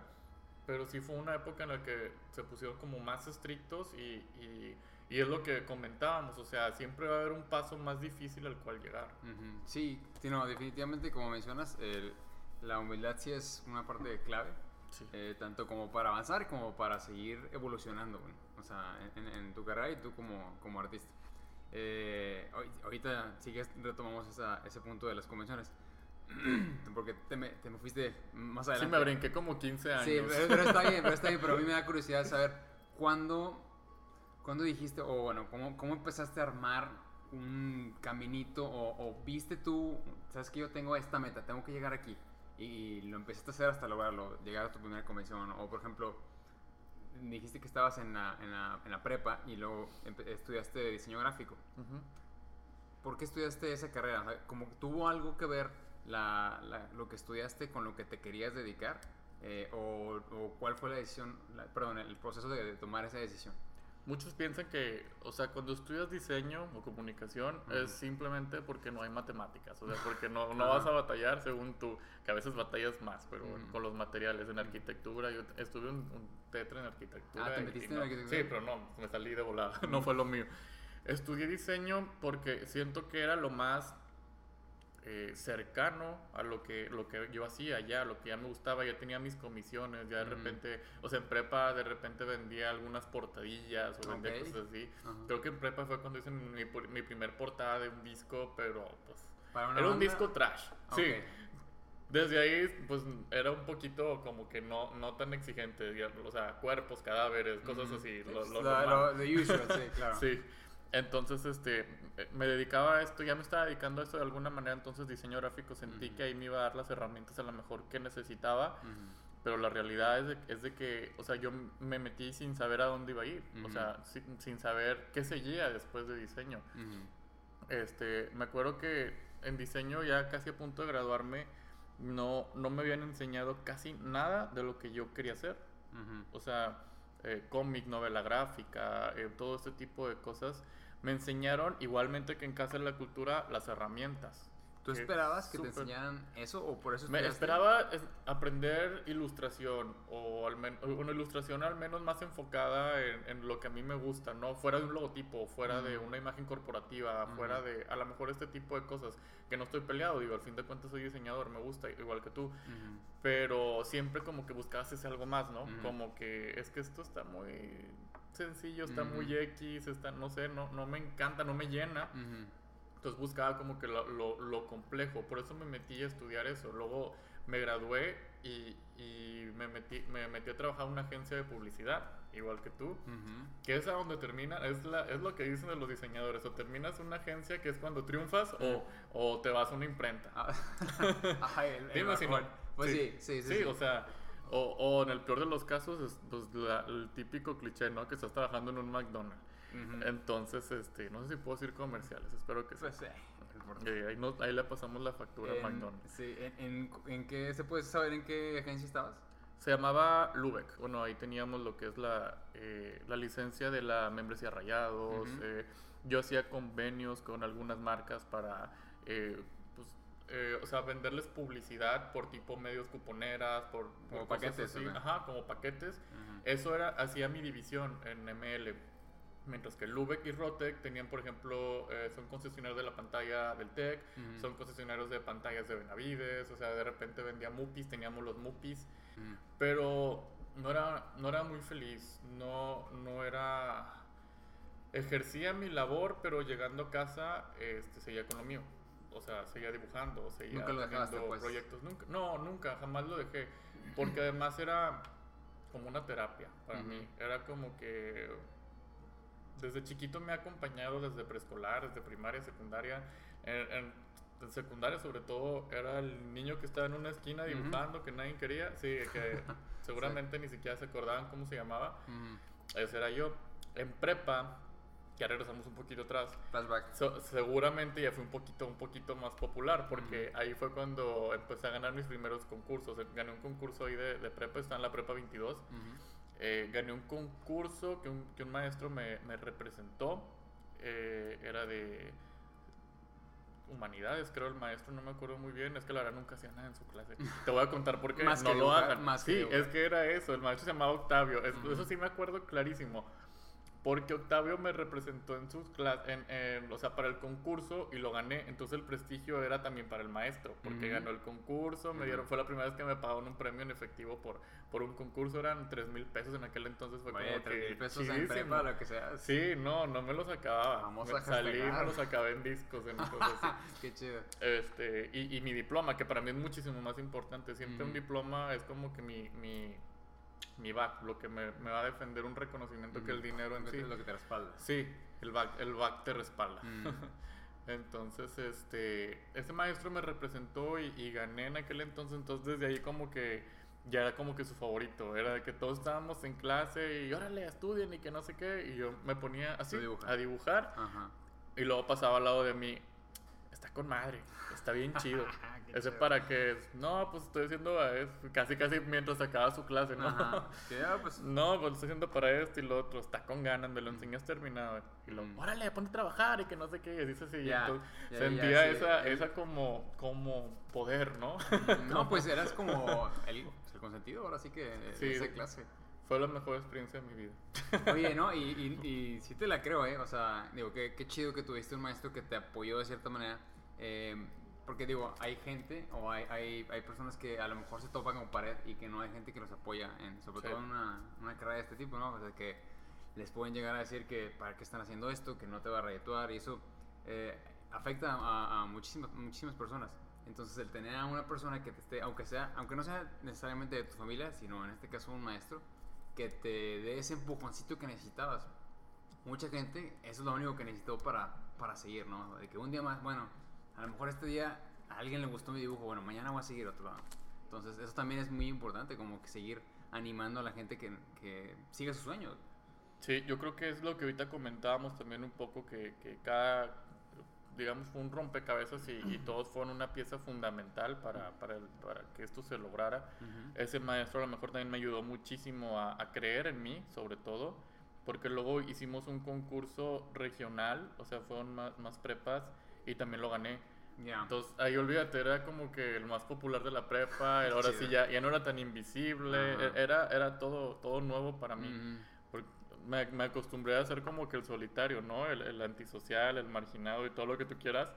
pero sí fue una época en la que se pusieron como más estrictos y, y, y es lo que comentábamos, o sea, siempre va a haber un paso más difícil al cual llegar. Sí, sí, no, definitivamente como mencionas, el- la humildad sí es una parte clave, Sí. eh, tanto como para avanzar como para seguir evolucionando, güey. o sea, en, en tu carrera y tú como, como artista. Eh, ahor- ahorita sigues, retomamos esa- ese punto de las convenciones, porque te me, te me fuiste más Sí, adelante. me brinqué como 15 años. Sí, pero, pero está bien, pero está bien, pero a mí me da curiosidad saber cuándo, cuándo dijiste, o bueno, cómo, cómo empezaste a armar un caminito, o, o viste tú, sabes que yo tengo esta meta, tengo que llegar aquí, y lo empezaste a hacer hasta lograrlo, llegar a tu primera convención, o por ejemplo, dijiste que estabas en la, en la, en la prepa y luego estudiaste diseño gráfico. Ujú. ¿Por qué estudiaste esa carrera? O sea, ¿Como que tuvo algo que ver la, la- lo que estudiaste con lo que te querías dedicar? Eh, o, o cuál fue la decisión, perdón, el proceso de, de tomar esa decisión? Muchos piensan que, o sea, cuando estudias diseño o comunicación es simplemente porque no hay matemáticas, o sea, porque no, no vas a batallar según tú, que a veces batallas más, pero con los materiales, en arquitectura, yo estuve un, un tetra en arquitectura. Ah, ¿te metiste en no- arquitectura? Sí, pero no, me salí de volada, no fue lo mío. Estudié diseño porque siento que era lo más eh, cercano a lo que, lo que yo hacía ya, lo que ya me gustaba, ya tenía mis comisiones, ya de repente, o sea, en prepa de repente vendía algunas portadillas o vendía cosas así. Creo que en prepa fue cuando hice mi, primer portada de un disco, pero pues ¿Para una era un banda? disco trash. Sí. Desde ahí, pues era un poquito como que no, no tan exigente, digamos, o sea, cuerpos, cadáveres, cosas así. Sí, Lo, pues, lo usual, sí, claro. Sí. Entonces, este, me dedicaba a esto, ya me estaba dedicando a esto de alguna manera, entonces diseño gráfico sentí que ahí me iba a dar las herramientas a lo mejor que necesitaba, Ujú. pero la realidad es de, es de que, o sea, yo me metí sin saber a dónde iba a ir, o sea, sin, sin saber qué seguía después de diseño. Este, me acuerdo que en diseño ya casi a punto de graduarme no, no me habían enseñado casi nada de lo que yo quería hacer. O sea, eh, cómic, novela gráfica, eh, todo este tipo de cosas. Me enseñaron, igualmente que en Casa de la Cultura, las herramientas. ¿Tú esperabas que te enseñaran eso o por eso Me esperaba es- aprender ilustración o al una ilustración al menos más enfocada en, en lo que a mí me gusta, ¿no? Fuera de un logotipo, fuera de una imagen corporativa, fuera de a lo mejor este tipo de cosas que no estoy peleado, digo, al fin de cuentas soy diseñador, me gusta, igual que tú, pero siempre como que buscabas ese algo más, ¿no? Como que es que esto está muy sencillo, está muy X, está, no sé, no, no me encanta, no me llena. Entonces buscaba como que lo, lo- lo complejo, por eso me metí a estudiar eso. Luego me gradué y, y me, metí, me metí a trabajar en una agencia de publicidad, igual que tú, que es a donde termina, es, la, es lo que dicen de los diseñadores, o terminas una agencia que es cuando triunfas o, o te vas a una imprenta. Ay, el- el Dime si no. Pues sí, sí, sí. Sí, o sea, o, o en el peor de los casos es pues, la- el típico cliché, ¿no? Que estás trabajando en un McDonald's. Entonces, este, no sé si puedo decir comerciales, espero que sí. Pues, importa. Eh, ahí, no- ahí le pasamos la factura a En- McDonald's. Sí, en, en, en qué se puede saber en qué agencia estabas? Se llamaba Lubeck. Bueno, ahí teníamos lo que es la, eh, la licencia de la membresía Rayados. Eh, yo hacía convenios con algunas marcas para, eh, pues, eh, o sea, venderles publicidad por tipo medios cuponeras, por, por paquetes, así. Ajá, como paquetes. Eso era, hacía mi división en ML. Mientras que Lubeck y Rotec tenían, por ejemplo, eh, son concesionarios de la pantalla del TEC, son concesionarios de pantallas de Benavides, o sea, de repente vendía Mupis, teníamos los Mupis, pero no era, no era muy feliz, no, no era... Ejercía mi labor, pero llegando a casa este, seguía con lo mío. O sea, seguía dibujando, seguía Nunca lo dejaste, pues. proyectos. Nunca, no, nunca, jamás lo dejé. Porque además era como una terapia para Ujú. mí. Era como que desde chiquito me ha acompañado desde preescolar, desde primaria, secundaria. En, en- en secundaria sobre todo era el niño que estaba en una esquina dibujando que nadie quería. Sí, que seguramente ni siquiera se acordaban cómo se llamaba. Ujú. Ese era yo. En prepa, ya regresamos un poquito atrás. Flashback. So- seguramente ya fue un poquito, un poquito más popular porque ahí fue cuando empecé a ganar mis primeros concursos. Gané un concurso ahí de, de prepa, está en la prepa 22. Ujú. Eh, gané un concurso que un, que un maestro me, me representó. Eh, era de humanidades, creo el maestro, no me acuerdo muy bien. Es que la verdad nunca hacía nada en su clase. Te voy a contar por qué Más no que lo hagan. más que sí, dibujar. es que era eso. El maestro se llamaba Octavio. Es-. Eso sí me acuerdo clarísimo. Porque Octavio me representó en sus clases, en, en- o sea, para el concurso y lo gané. Entonces el prestigio era también para el maestro, porque ganó el concurso, me dieron, fue la primera vez que me pagaron un premio en efectivo por, por un concurso, eran 3 mil pesos en aquel entonces, fue Oye, como tres que mil pesos en prepa, lo que sea. Sí, no, no me los acababa. Vamos Me a Salí me los acabé en discos, en cosas así. Qué chido. Este, y, y mi diploma, que para mí es muchísimo más importante. Siempre un diploma es como que mi, mi, mi back, lo que me, me va a defender un reconocimiento que el dinero en sí. te- Lo que te respalda. Sí, el back, el back te respalda. Mm. Entonces, este, ese maestro me representó y, y gané en aquel entonces, entonces desde ahí como que ya era como que su favorito, era de que todos estábamos en clase y órale, estudien y que no sé qué, y yo me ponía así a dibujar Ajá. y luego pasaba al lado de mí, está con madre, está bien chido. Ese para que no, pues estoy haciendo a casi casi mientras acaba su clase, ¿no? Ajá. Ya, pues. No, pues estoy haciendo para esto y lo otro, está con ganas, me lo enseñas terminado. Y lo, órale, ponte a trabajar y que no sé qué, y dice así. Entonces, sentía sí, esa, el- esa como, como poder, ¿no? No, pues eras como el, el consentido, ahora sí que de Sí. esa clase. Fue la mejor experiencia de mi vida. Oye, ¿no? Y, y, y sí te la creo, ¿eh? O sea, digo, qué, qué chido que tuviste un maestro que te apoyó de cierta manera. eh, porque digo, hay gente o hay, hay, hay personas que a lo mejor se topan con pared y que no hay gente que los apoya, en, sobre Sí. todo en una, una carrera de este tipo, ¿no? O sea, que les pueden llegar a decir que para qué están haciendo esto, que no te va a redituar y eso eh, afecta a, a muchísimas, muchísimas personas. Entonces, el tener a una persona que te esté, aunque, sea, aunque no sea necesariamente de tu familia, sino en este caso un maestro, que te dé ese empujoncito que necesitabas. mucha gente, eso es lo único que necesitó para, para seguir, ¿no? De que un día más, bueno, a lo mejor este día a alguien le gustó mi dibujo, bueno, mañana voy a seguir otro lado. Entonces, eso también es muy importante, como que seguir animando a la gente que, que siga sus sueños. Sí, yo creo que es lo que ahorita comentábamos también un poco, que, que cada, digamos, fue un rompecabezas y, y todos fueron una pieza fundamental para, para, el- para que esto se lograra. Ese maestro a lo mejor también me ayudó muchísimo a, a creer en mí, sobre todo, porque luego hicimos un concurso regional, o sea, fueron más, más prepas y también lo gané. Ya. Entonces, ahí olvídate, era como que el más popular de la prepa, ahora sí ya, ya no era tan invisible, Ajá. e- era, era todo, todo nuevo para mí. Porque me, me acostumbré a ser como que el solitario, ¿no? El, el antisocial, el marginado y todo lo que tú quieras.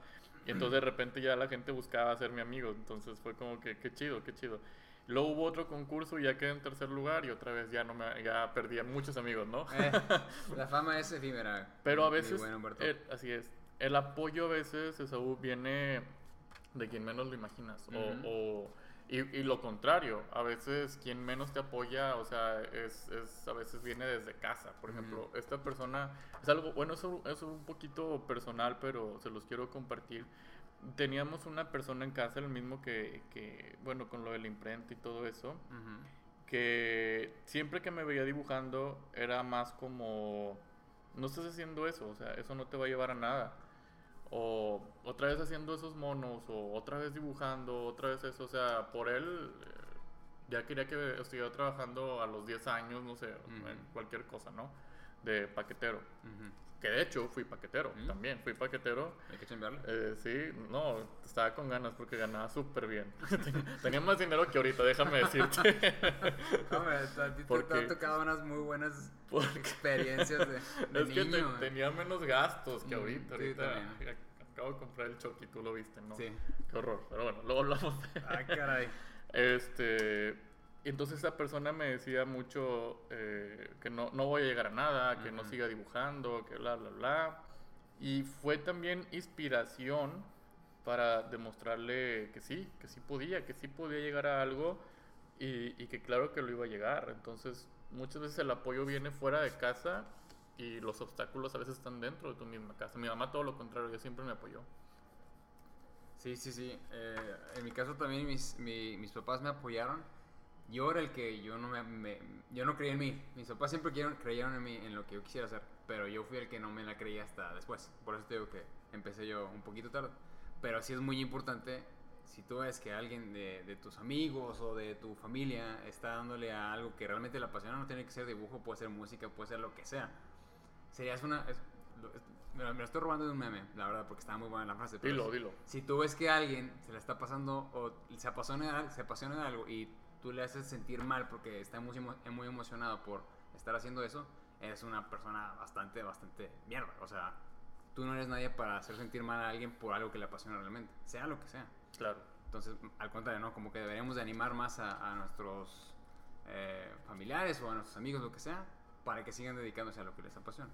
Y entonces de repente ya la gente buscaba ser mi amigo. Entonces fue como que, qué chido, qué chido. Luego hubo otro concurso y ya quedé en tercer lugar y otra vez ya no me, ya perdí a muchos amigos, ¿no? Eh, la fama es efímera. Pero a veces, buen Humberto. eh, así es, el apoyo a veces, Esaú, viene de quien menos lo imaginas. o- y, y lo contrario, a veces quien menos te apoya, o sea, es, es- a veces viene desde casa. Por ejemplo, esta persona, es algo, bueno, eso es un poquito personal, pero se los quiero compartir. Teníamos una persona en casa, el mismo que, que, bueno, con lo de la imprenta y todo eso, que siempre que me veía dibujando era más como, no estás haciendo eso, o sea, eso no te va a llevar a nada. O otra vez haciendo esos monos, o otra vez dibujando, otra vez eso, o sea, por él eh, ya quería que estuviera trabajando a los 10 años, no sé, en cualquier cosa, ¿no? De paquetero. Ujú. Que de hecho fui paquetero, Mm. también fui paquetero. Hay que chambearle. Eh, sí, no, estaba con ganas porque ganaba súper bien. Tenía más dinero que ahorita, déjame decirte. Hombre, a ti te- te, Porque- han tocado unas muy buenas Porque experiencias de, de es que te- niño. eh. tenía menos gastos que Mm, ahorita. sí, ahorita acabo de comprar el Chucky, tú lo viste, ¿no? Sí. Qué horror. Pero bueno, luego hablamos de... Ah, caray. Este, entonces esa persona me decía mucho eh, que no, no voy a llegar a nada, que no siga dibujando, que bla, bla, bla. Y fue también inspiración para demostrarle que sí, que sí podía, que sí podía llegar a algo y, y que claro que lo iba a llegar. Entonces muchas veces el apoyo viene fuera de casa y los obstáculos a veces están dentro de tu misma casa. Mi mamá todo lo contrario, ella siempre me apoyó. Sí, sí, sí. Eh, en mi caso también mis, mi- mis papás me apoyaron. Yo era el que yo no me, me- yo no creía en mí. Mis papás siempre creyeron, creyeron en mí, en lo que yo quisiera hacer, pero yo fui el que no me la creía hasta después. Por eso te digo que empecé yo un poquito tarde. Pero sí es muy importante si tú ves que alguien de, de tus amigos o de tu familia está dándole a algo que realmente le apasiona, no tiene que ser dibujo, puede ser música, puede ser lo que sea. Serías una... es- me, lo- estoy robando de un meme, la verdad, porque está muy buena la frase. pero Dilo, es- dilo. si tú ves que alguien se le está pasando o se apasiona, se apasiona de algo y tú le haces sentir mal porque está muy, muy emocionado por estar haciendo eso, eres una persona bastante, bastante mierda. O sea, tú no eres nadie para hacer sentir mal a alguien por algo que le apasiona realmente, sea lo que sea. Claro. Entonces, al contrario, ¿no? Como que deberíamos de animar más a, a nuestros eh, familiares o a nuestros amigos, lo que sea, para que sigan dedicándose a lo que les apasiona.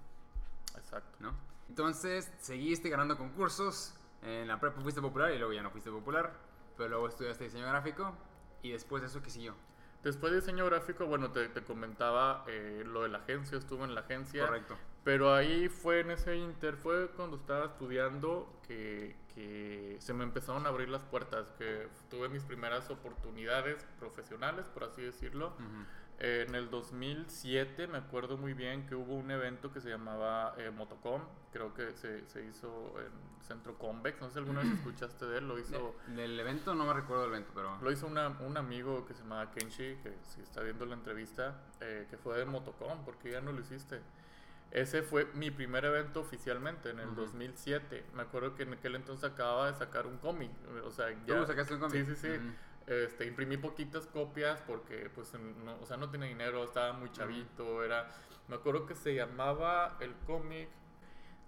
Exacto. ¿no? Entonces, seguiste ganando concursos, en la prepa fuiste popular y luego ya no fuiste popular, pero luego estudiaste diseño gráfico y después de eso, ¿qué siguió? Después de diseño gráfico, bueno, te, te comentaba eh, lo de la agencia, estuve en la agencia. Correcto. Pero ahí fue en ese inter, fue cuando estaba estudiando que, que se me empezaron a abrir las puertas, que tuve mis primeras oportunidades profesionales, por así decirlo. Ujú. Eh, en el 2007 me acuerdo muy bien que hubo un evento que se llamaba eh, Motocom, creo que se, se hizo en Centro Convex, no sé si alguna vez escuchaste de él, lo hizo... De- del evento no me recuerdo del evento, pero... Lo hizo una- un amigo que se llamaba Kenshi, que si está viendo la entrevista, eh, que fue de Motocom, porque ya no lo hiciste. Ese fue mi primer evento oficialmente en el Ujú. 2007. Me acuerdo que en aquel entonces acababa de sacar un cómic. O sea, ya. ¿Tú sacaste un cómic? Sí, sí, sí. Ujú. Este, imprimí poquitas copias porque, pues, no, o sea, no tenía dinero, estaba muy chavito. Era, me acuerdo que se llamaba el cómic,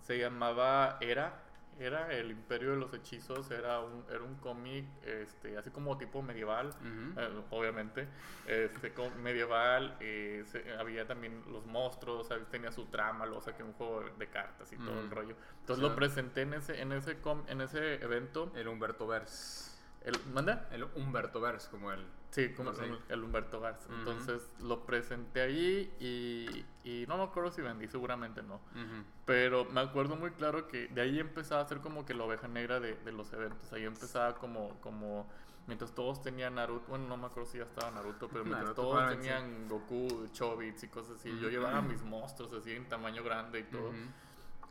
se llamaba Era. Era el Imperio de los Hechizos, era un, era un cómic este, así como tipo medieval, eh, obviamente, este, medieval, eh, se- había también los monstruos, ¿sabes? tenía su trama, lo saqué un juego de cartas y todo el rollo. Entonces lo presenté en ese, en ese, com- en ese evento. El Humberto Vers. El, ¿Manda? El Humberto Vers, como el Sí, como el, Humberto Garza. Entonces lo presenté ahí y, y, no me acuerdo si vendí, seguramente no. Pero me acuerdo muy claro que de ahí empezaba a ser como que la oveja negra de, de los eventos. Ahí empezaba como, como, mientras todos tenían Naruto, bueno, no me acuerdo si ya estaba Naruto, pero mientras todos tenían Goku, Chobits y cosas así, yo llevaba mis monstruos así en tamaño grande y todo.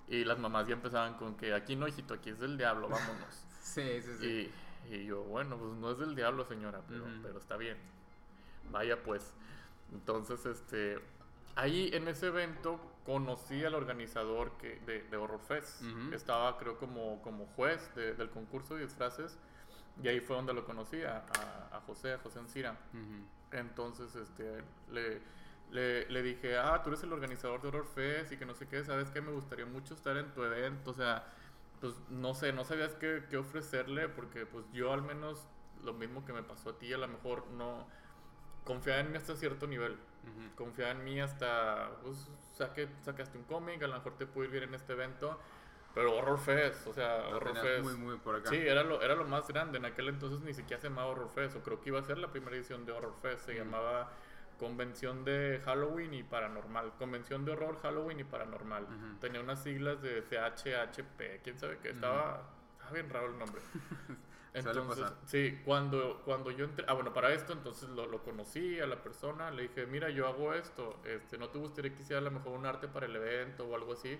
Y las mamás ya empezaban con que aquí no, hijito, aquí es del diablo, vámonos. sí, sí, sí. Y yo, bueno, pues no es del diablo, señora, pero, pero está bien. Vaya pues. Entonces, este, ahí en ese evento conocí al organizador que, de, de Horror Fest. Estaba, creo, como, como juez del concurso de disfraces. Y ahí fue donde lo conocí, a, a, José, a José Ancira. Entonces, este, le, le, le, dije, ah, tú eres el organizador de Horror Fest y que no sé qué, ¿sabes qué? Me gustaría mucho estar en tu evento, o sea pues no sé, no sabías qué, qué, ofrecerle porque pues yo al menos lo mismo que me pasó a ti, a lo mejor no confiaba en mí hasta cierto nivel. Confiaba en mí hasta, pues saque, sacaste un cómic, a lo mejor te pude ir bien en este evento. Pero Horror Fest, o sea, Horror Fest. Muy, muy por acá. Sí, era lo, era lo más grande. En aquel entonces ni siquiera se llamaba Horror Fest, o creo que iba a ser la primera edición de Horror Fest. Se llamaba Convención de Halloween y Paranormal. Convención de Horror, Halloween y Paranormal. Tenía unas siglas de CHHP, quién sabe qué. Estaba, bien raro el nombre. Entonces, sí, cuando, cuando yo entré, ah, bueno, para esto entonces lo, lo, conocí a la persona, le dije, mira, yo hago esto, este, ¿no te gustaría que hiciera a lo mejor un arte para el evento o algo así?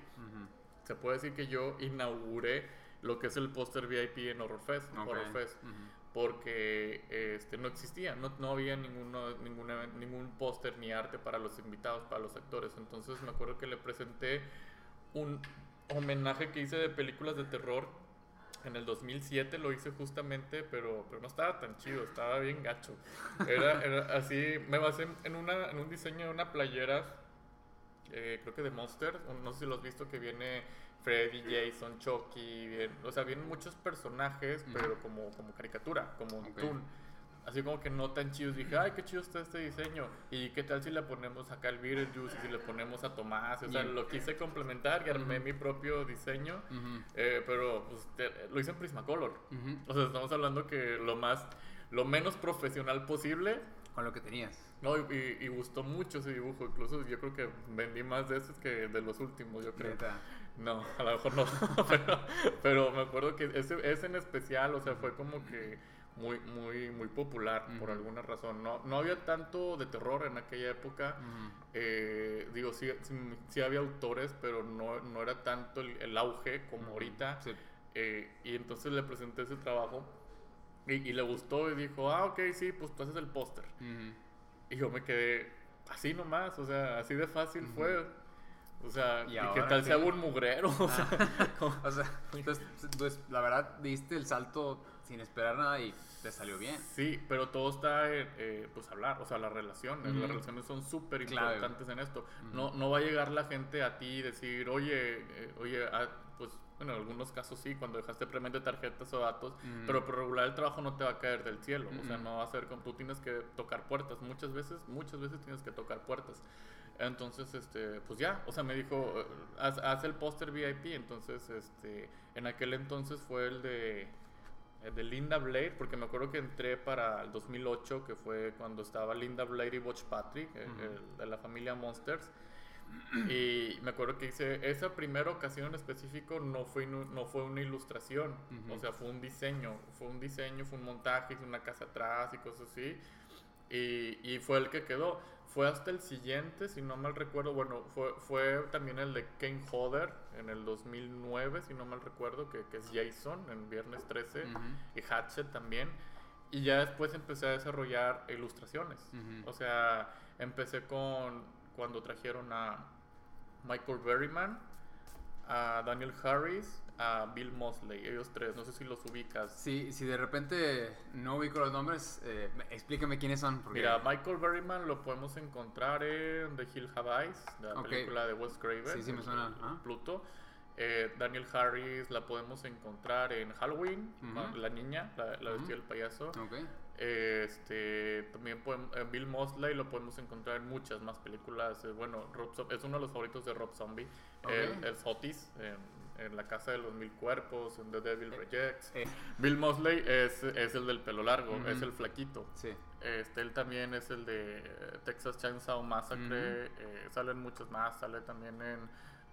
Se puede decir que yo inauguré lo que es el póster VIP en Horror Fest, Horror Fest porque este, no existía, no, no había ninguno, ninguna, ningún póster ni arte para los invitados, para los actores. Entonces me acuerdo que le presenté un homenaje que hice de películas de terror. En el 2007 lo hice justamente, pero, pero no estaba tan chido, estaba bien gacho. Era, era así, me basé en, una, en un diseño de una playera, eh, creo que de Monster, no sé si lo has visto, que viene Freddy, Jason, Chucky, bien, o sea, vienen muchos personajes, pero como, como caricatura, como un toon. Así como que no tan chidos. Dije, ay, qué chido está este diseño. ¿Y qué tal si le ponemos acá el Beetlejuice y si le ponemos a Tomás? O sea, lo quise complementar y armé mi propio diseño. Eh, pero pues, lo hice en Prismacolor. O sea, estamos hablando que lo más, lo menos profesional posible. Con lo que tenías. No, y, gustó mucho ese dibujo. Incluso yo creo que vendí más de esos que de los últimos, yo creo. No, a lo mejor no, pero, me acuerdo que ese, ese, en especial, o sea, fue como que muy, muy, muy popular por alguna razón. No, no había tanto de terror en aquella época. Eh, digo, sí, sí, había autores, pero no, no era tanto el, auge como ahorita. Eh, y entonces le presenté ese trabajo y, le gustó y dijo, ah, ok, sí, pues tú haces el póster. Y yo me quedé así nomás, o sea, así de fácil fue. O sea, ¿y, qué tal si hago un mugrero? O sea, o sea entonces, pues, la verdad diste el salto sin esperar nada y te salió bien. Sí, pero todo está en eh, pues hablar, o sea, las relaciones. Las relaciones son súper importantes en esto. no, no va a llegar la gente a ti y decir, oye, eh, oye, ah, pues en algunos casos sí, cuando dejaste premente tarjetas o datos, pero por regular el trabajo no te va a caer del cielo. O sea, no va a ser como tú tienes que tocar puertas. Muchas veces, muchas veces tienes que tocar puertas. Entonces, este, pues ya, o sea, me dijo, haz, el póster VIP. Entonces, este, en aquel entonces fue el de, de Linda Blade, porque me acuerdo que entré para el 2008, que fue cuando estaba Linda Blade y Watch Patrick, de la familia Monsters. Y me acuerdo que hice esa primera ocasión en específico no fue, no fue una ilustración, o sea, fue un diseño, fue un diseño, fue un montaje, hice una casa atrás y cosas así. Y, y, fue el que quedó. Fue hasta el siguiente, si no mal recuerdo, bueno, fue, fue también el de Ken Hodder en el 2009, si no mal recuerdo, que, que es Jason en Viernes 13, y Hatchet también. Y ya después empecé a desarrollar ilustraciones. O sea, empecé con cuando trajeron a Michael Berryman, a Daniel Harris, a Bill Mosley, ellos tres, no sé si los ubicas. Sí, si de repente no ubico los nombres, eh, explícame quiénes son. Mira, Michael Berryman lo podemos encontrar en The Hill Have Eyes, la película de Wes Craven. Sí, sí me suena. Pluto. Eh, Daniel Harris la podemos encontrar en Halloween, la niña, la, la vestida del payaso. Okay. Este, también podemos, eh, Bill Mosley lo podemos encontrar en muchas más películas. Eh, bueno, es uno de los favoritos de Rob Zombie. El, el Sotis en, en La Casa de los Mil Cuerpos, en The Devil Eh, Rejects. eh. Bill Mosley es, es el del pelo largo, es el flaquito. Sí. Este, él también es el de Texas Chainsaw Massacre, eh, salen muchos más, sale también en,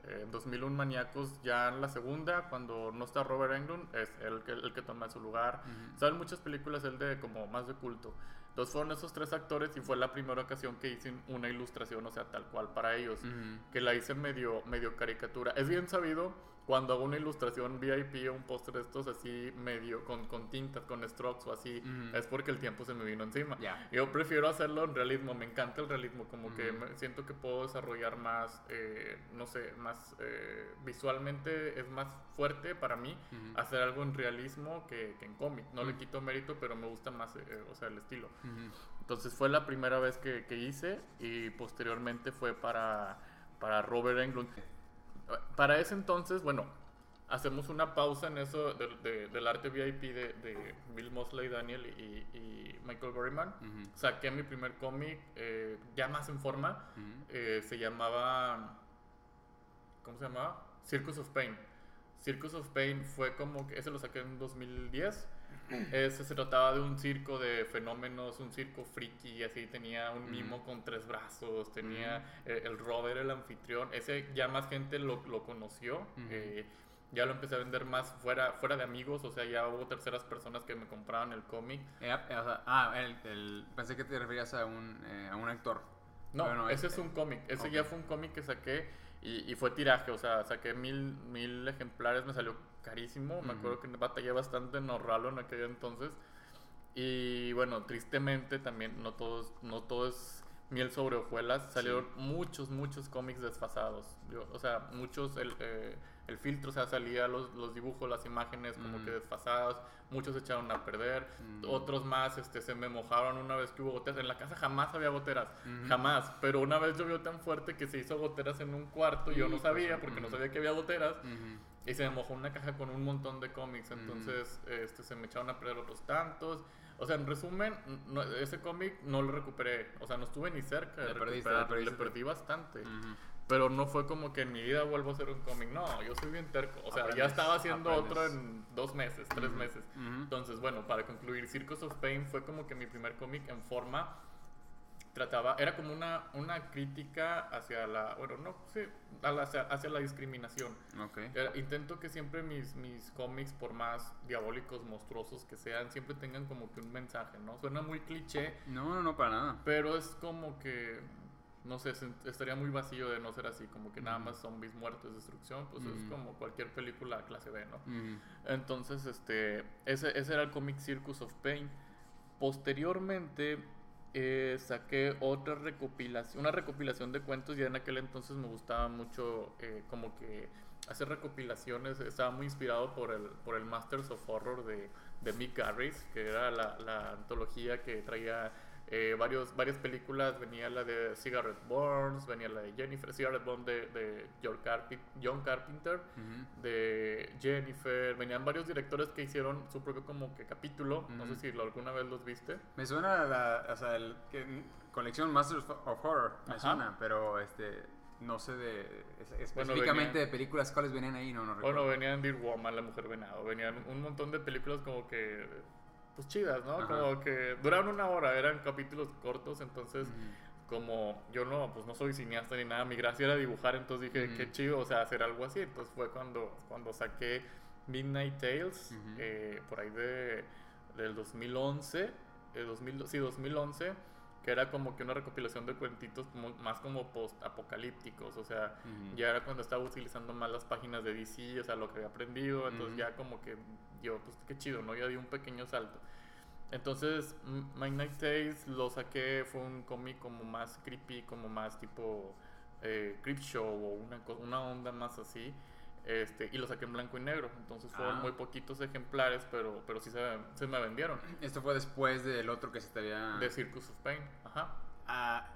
en 2001 Maníacos, ya en la segunda, cuando no está Robert Englund, es él que, el que toma su lugar. Ujú. Salen muchas películas él de como más de culto. Entonces fueron esos tres actores y fue la primera ocasión que hice una ilustración, o sea, tal cual para ellos, que la hice medio, medio caricatura. Es bien sabido cuando hago una ilustración VIP o un póster de estos así medio con, con tintas, con strokes o así, Ujú. es porque el tiempo se me vino encima. Ya. Yo prefiero hacerlo en realismo, me encanta el realismo, como que Ujú. me- siento que puedo desarrollar más, eh, no sé, más eh, visualmente es más fuerte para mí Ujú. hacer algo en realismo que, que en cómic. No le quito mérito, pero me gusta más, eh, o sea, el estilo. Entonces fue la primera vez que, que hice y posteriormente fue para, para Robert Englund. Para ese entonces, bueno, hacemos una pausa en eso de- de- del arte VIP de, de Bill Mosley, Daniel y, y Michael Berryman. Saqué mi primer cómic eh, ya más en forma. Eh, se llamaba... ¿Cómo se llamaba? Circus of Pain. Circus of Pain fue como que... Ese lo saqué en 2010. Ese se trataba de un circo de fenómenos, un circo friki, así tenía un Mm. mimo con tres brazos, tenía eh, el Robert, el anfitrión, ese ya más gente lo, lo conoció, eh, ya lo empecé a vender más fuera, fuera de amigos, o sea, ya hubo terceras personas que me compraban el cómic. Eh, o sea, ah, el, el- pensé que te referías a un, eh, a un actor. No, Bueno, ese eh, es un cómic, ese ya fue un cómic que saqué y, y fue tiraje, o sea, saqué mil, mil ejemplares, me salió carísimo, me acuerdo que batallé bastante en ahorrarlo en aquel entonces. Y bueno, tristemente también no todo es, no todo es miel sobre hojuelas. Salieron muchos, muchos cómics desfasados. Yo- o sea, muchos, el, eh, el filtro, o sea, salía los, los dibujos, las imágenes como Mm. que desfasadas. Muchos se echaron a perder. Mm. Otros más este, se me mojaron una vez que hubo goteras. En la casa jamás había goteras. Ujú. Jamás. Pero una vez llovió tan fuerte que se hizo goteras en un cuarto. y Yo no sabía porque no sabía que había goteras. Y se me mojó una caja con un montón de cómics. Mm. Entonces este, se me echaron a perder otros tantos. O sea, en resumen, no- ese cómic no lo recuperé. O sea, no estuve ni cerca de Le perdiste, le recuperarlo. Le, perdiste. perdí bastante. Ujú. Pero no fue como que en mi vida vuelvo a hacer un cómic. No, yo soy bien terco. O sea, ya estaba haciendo aprendes. otro en dos meses, tres meses. Entonces, bueno, para concluir, Circus of Pain fue como que mi primer cómic en forma. Trataba, era como una, una crítica hacia la, bueno, no, sí, a la- hacia, hacia la discriminación. Ok. Era- Intento que siempre mis, mis cómics, por más diabólicos, monstruosos que sean, siempre tengan como que un mensaje, ¿no? Suena muy cliché, No, no, no, para nada. pero es como que, no sé, estaría muy vacío de no ser así, como que nada más zombies, muertes, destrucción, pues es como cualquier película clase B, ¿no? Entonces, este, ese, ese era el cómic Circus of Pain. Posteriormente, eh, saqué otra recopilación, una recopilación de cuentos. Ya en aquel entonces me gustaba mucho, eh, como que hacer recopilaciones. Estaba muy inspirado por el, por el Masters of Horror de, de Mick Garris, que era la, la antología que traía eh, varios, varias películas. Venía la de Cigarette Burns, venía la de Jennifer, Cigarette Burns de, de John, Carpenter de Jennifer, venían varios directores que hicieron su propio como que capítulo, no sé si lo, alguna vez los viste. Me suena la, o sea, el, que, colección Masters of Horror, me Ajá. suena, pero este, no sé de, es- Bueno, específicamente de películas cuáles venían ahí, no, no Bueno, recuerdo. venían Dear Woman, La Mujer Venado, venían un montón de películas como que, pues chidas, ¿no? Ajá. Como que duraron una hora, eran capítulos cortos, entonces como yo no, pues no soy cineasta ni nada, mi gracia era dibujar, entonces dije, Ujú. qué chido, o sea, hacer algo así, entonces fue cuando, cuando saqué Midnight Tales, eh, por ahí de, del 2011, eh, 2000, sí, 2011, que era como que una recopilación de cuentitos como- más como post-apocalípticos, o sea, ya era cuando estaba utilizando más las páginas de DC, o sea, lo que había aprendido, entonces ya como que yo, pues qué chido, ¿no? Ya di un pequeño salto. Entonces, M- Midnight Tales lo saqué, fue un cómic como más creepy, como más tipo eh, Creep Show o una, una onda más así. Este, y lo saqué en blanco y negro. Entonces fueron Ah. muy poquitos ejemplares, pero, pero sí se, se me vendieron. Esto fue después del otro que se te había... De Circus of Pain. Ajá. Ah,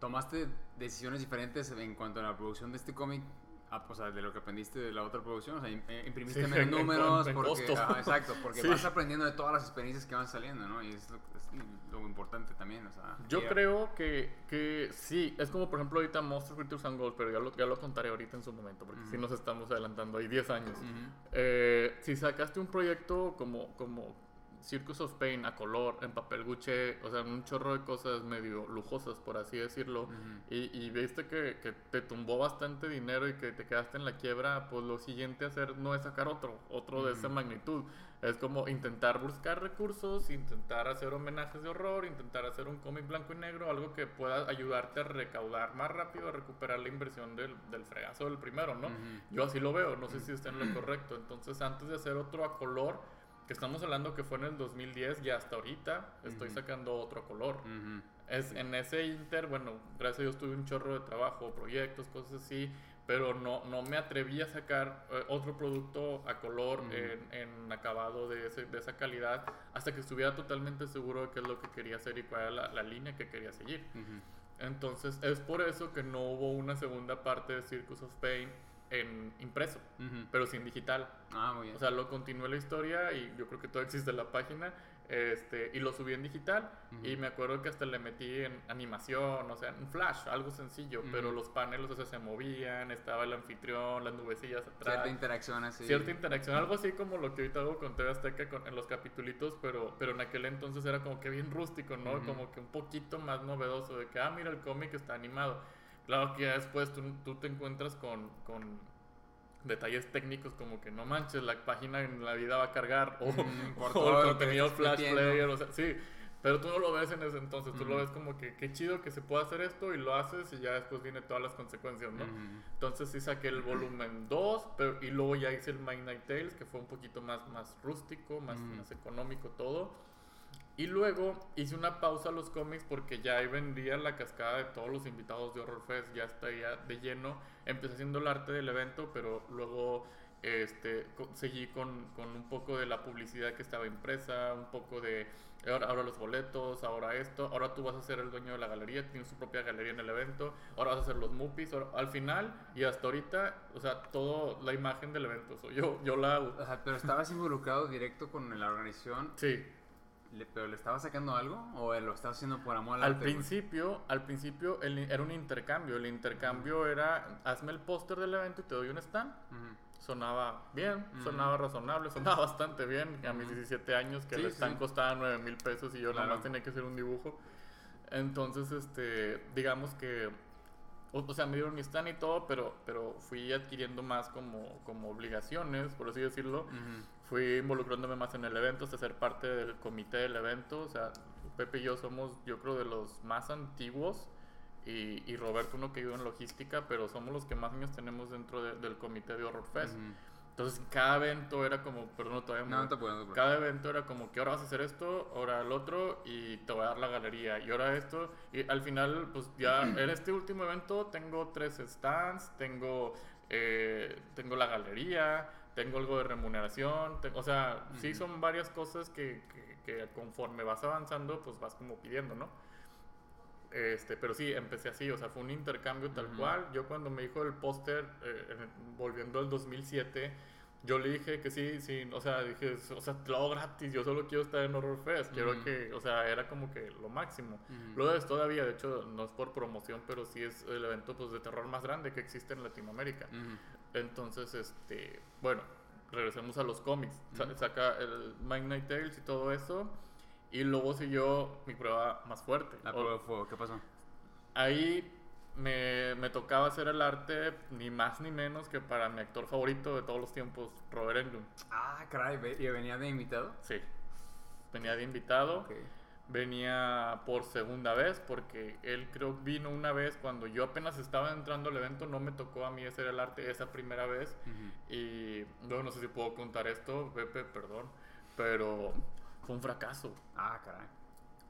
¿Tomaste decisiones diferentes en cuanto a la producción de este cómic Ah, o sea, de lo que aprendiste de la otra producción, o sea, eh, imprimiste Sí, menos en- en números, co- en porque, exacto, porque Sí. vas aprendiendo de todas las experiencias que van saliendo, ¿no? Y es lo, es lo importante también, o sea. Yo creo que, que sí, es como por ejemplo ahorita Monster Creatures and Gold, pero ya lo, ya lo contaré ahorita en su momento, porque sí Ujú. nos estamos adelantando ahí 10 años. Eh, si sacaste un proyecto como, como Circus of Pain a color, en papel guche, o sea, un chorro de cosas medio lujosas, por así decirlo, y, y viste que, que te tumbó bastante dinero y que te quedaste en la quiebra, pues lo siguiente a hacer no es sacar otro, otro de esa magnitud. Es como intentar buscar recursos, intentar hacer homenajes de horror, intentar hacer un cómic blanco y negro, algo que pueda ayudarte a recaudar más rápido, a recuperar la inversión del, del fregazo del primero, ¿no? Yo así lo veo, no sé si está en lo correcto. Entonces, antes de hacer otro a color, que estamos hablando que fue en el 2010 y hasta ahorita, estoy Ujú. sacando otro color. Ujú. Es, en ese inter, bueno, gracias a Dios tuve un chorro de trabajo, proyectos, cosas así, pero no, no me atreví a sacar eh, otro producto a color Ujú. en, en acabado de, ese- de esa calidad hasta que estuviera totalmente seguro de qué es lo que quería hacer y cuál era la, la línea que quería seguir. Entonces es por eso que no hubo una segunda parte de Circus of Pain en impreso, Ujú. pero sin digital. Ah, muy bien. O sea, lo continué la historia y yo creo que todavía existe la página. Este, y lo subí en digital. Ujú. Y me acuerdo que hasta le metí en animación, o sea, en flash, algo sencillo. Ujú. Pero los paneles, o sea, se movían, estaba el anfitrión, las nubecillas atrás. Cierta interacción así. Cierta interacción, algo así como lo que ahorita hago con TV Azteca con- en los capitulitos, pero, pero en aquel entonces era como que bien rústico, ¿no? Como que un poquito más novedoso, de que, ah, mira, el cómic está animado. Claro que ya después tú, tú te encuentras con, con detalles técnicos como que no manches, la página en la vida va a cargar, o, por o todo el contenido Flash metiendo. Player, o sea, sí. Pero tú no lo ves en ese entonces, tú lo ves como que qué chido que se pueda hacer esto y lo haces y ya después viene todas las consecuencias, ¿no? Entonces sí saqué el volumen 2, pero, y luego ya hice el Midnight Tales, que fue un poquito más, más rústico, más, Mm. más económico todo. Y luego hice una pausa a los cómics porque ya ahí vendía la cascada de todos los invitados de Horror Fest, ya está ya de lleno. Empecé haciendo el arte del evento, pero luego este, seguí con, con un poco de la publicidad que estaba impresa, un poco de ahora, ahora los boletos, ahora esto, ahora tú vas a ser el dueño de la galería, tienes tu propia galería en el evento, ahora vas a hacer los muppies, ahora- al final y hasta ahorita, o sea, todo la imagen del evento soy yo, yo la hago. O sea, pero estabas involucrado directo con la organización, Sí, le- pero le estabas sacando algo o lo estabas haciendo por amor al Al arte, güey? principio, al principio el- era un intercambio. El intercambio era, hazme el póster del evento y te doy un stand. Ujú. Sonaba bien, Ujú. sonaba razonable, sonaba bastante bien. A mis Ujú. 17 años, que Sí, el stand sí. costaba 9 mil pesos y yo nada Claro. más tenía que hacer un dibujo. Entonces, este, digamos que, o, sea, me dieron mi stand y todo, pero, pero fui adquiriendo más como, como obligaciones, por así decirlo. Ujú. Fui involucrándome más en el evento, hasta ser parte del comité del evento. O sea, Pepe y yo somos, yo creo, de los más antiguos. Y, y Roberto, uno que ayuda en logística, pero somos los que más años tenemos dentro de- del comité de Horror Fest. Ujú. Entonces, cada evento era como, perdón, todavía No, me- no te puedo. no te puedo. cada evento era como que ahora vas a hacer esto, ahora el otro y te voy a dar la galería y ahora esto y al final pues ya en este último evento tengo tres stands, tengo eh, tengo la galería, tengo algo de remuneración, te- o sea, sí Ujú. son varias cosas que, que- que conforme vas avanzando pues vas como pidiendo, ¿no? Este, pero sí, empecé así, o sea, fue un intercambio tal Ujú. cual. Yo cuando me dijo el póster, eh, en- volviendo al 2007, yo le dije que sí, sí, o sea, dije, o sea, te lo hago gratis, yo solo quiero estar en Horror Fest, quiero Ujú. que, o sea, era como que lo máximo. Ujú. Lo es todavía, de hecho, no es por promoción, pero sí es el evento pues, de terror más grande que existe en Latinoamérica. Ujú. Entonces, este, bueno, regresemos a los cómics. Saca el Midnight Tales y todo eso. Y luego siguió mi prueba más fuerte. La prueba de fuego, ¿qué pasó? Ahí me, me tocaba hacer el arte ni más ni menos que para mi actor favorito de todos los tiempos, Robert Englund. Ah, caray, ¿y venía de invitado? Sí. Venía de invitado. Ok. Venía por segunda vez porque él creo vino una vez cuando yo apenas estaba entrando al evento, no me tocó a mí hacer el arte esa primera vez. Y yo no sé si puedo contar esto, Pepe, perdón, pero fue un fracaso. Ah, caray.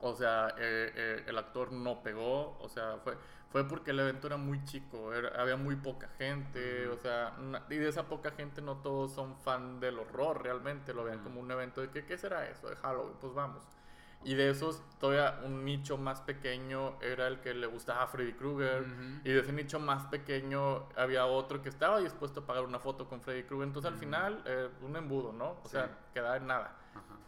O sea, eh, eh, el actor no pegó, o sea, fue, fue porque el evento era muy chico, era- había muy poca gente, o sea, y de esa poca gente no todos son fan del horror realmente, lo vean como un evento de que, ¿qué será eso? De Halloween, pues vamos. Y de esos, todavía un nicho más pequeño era el que le gustaba a Freddy Krueger. Y de ese nicho más pequeño había otro que estaba dispuesto a pagar una foto con Freddy Krueger. Entonces al Ujú. final, eh, un embudo, ¿no? O Sí. sea, quedaba en nada.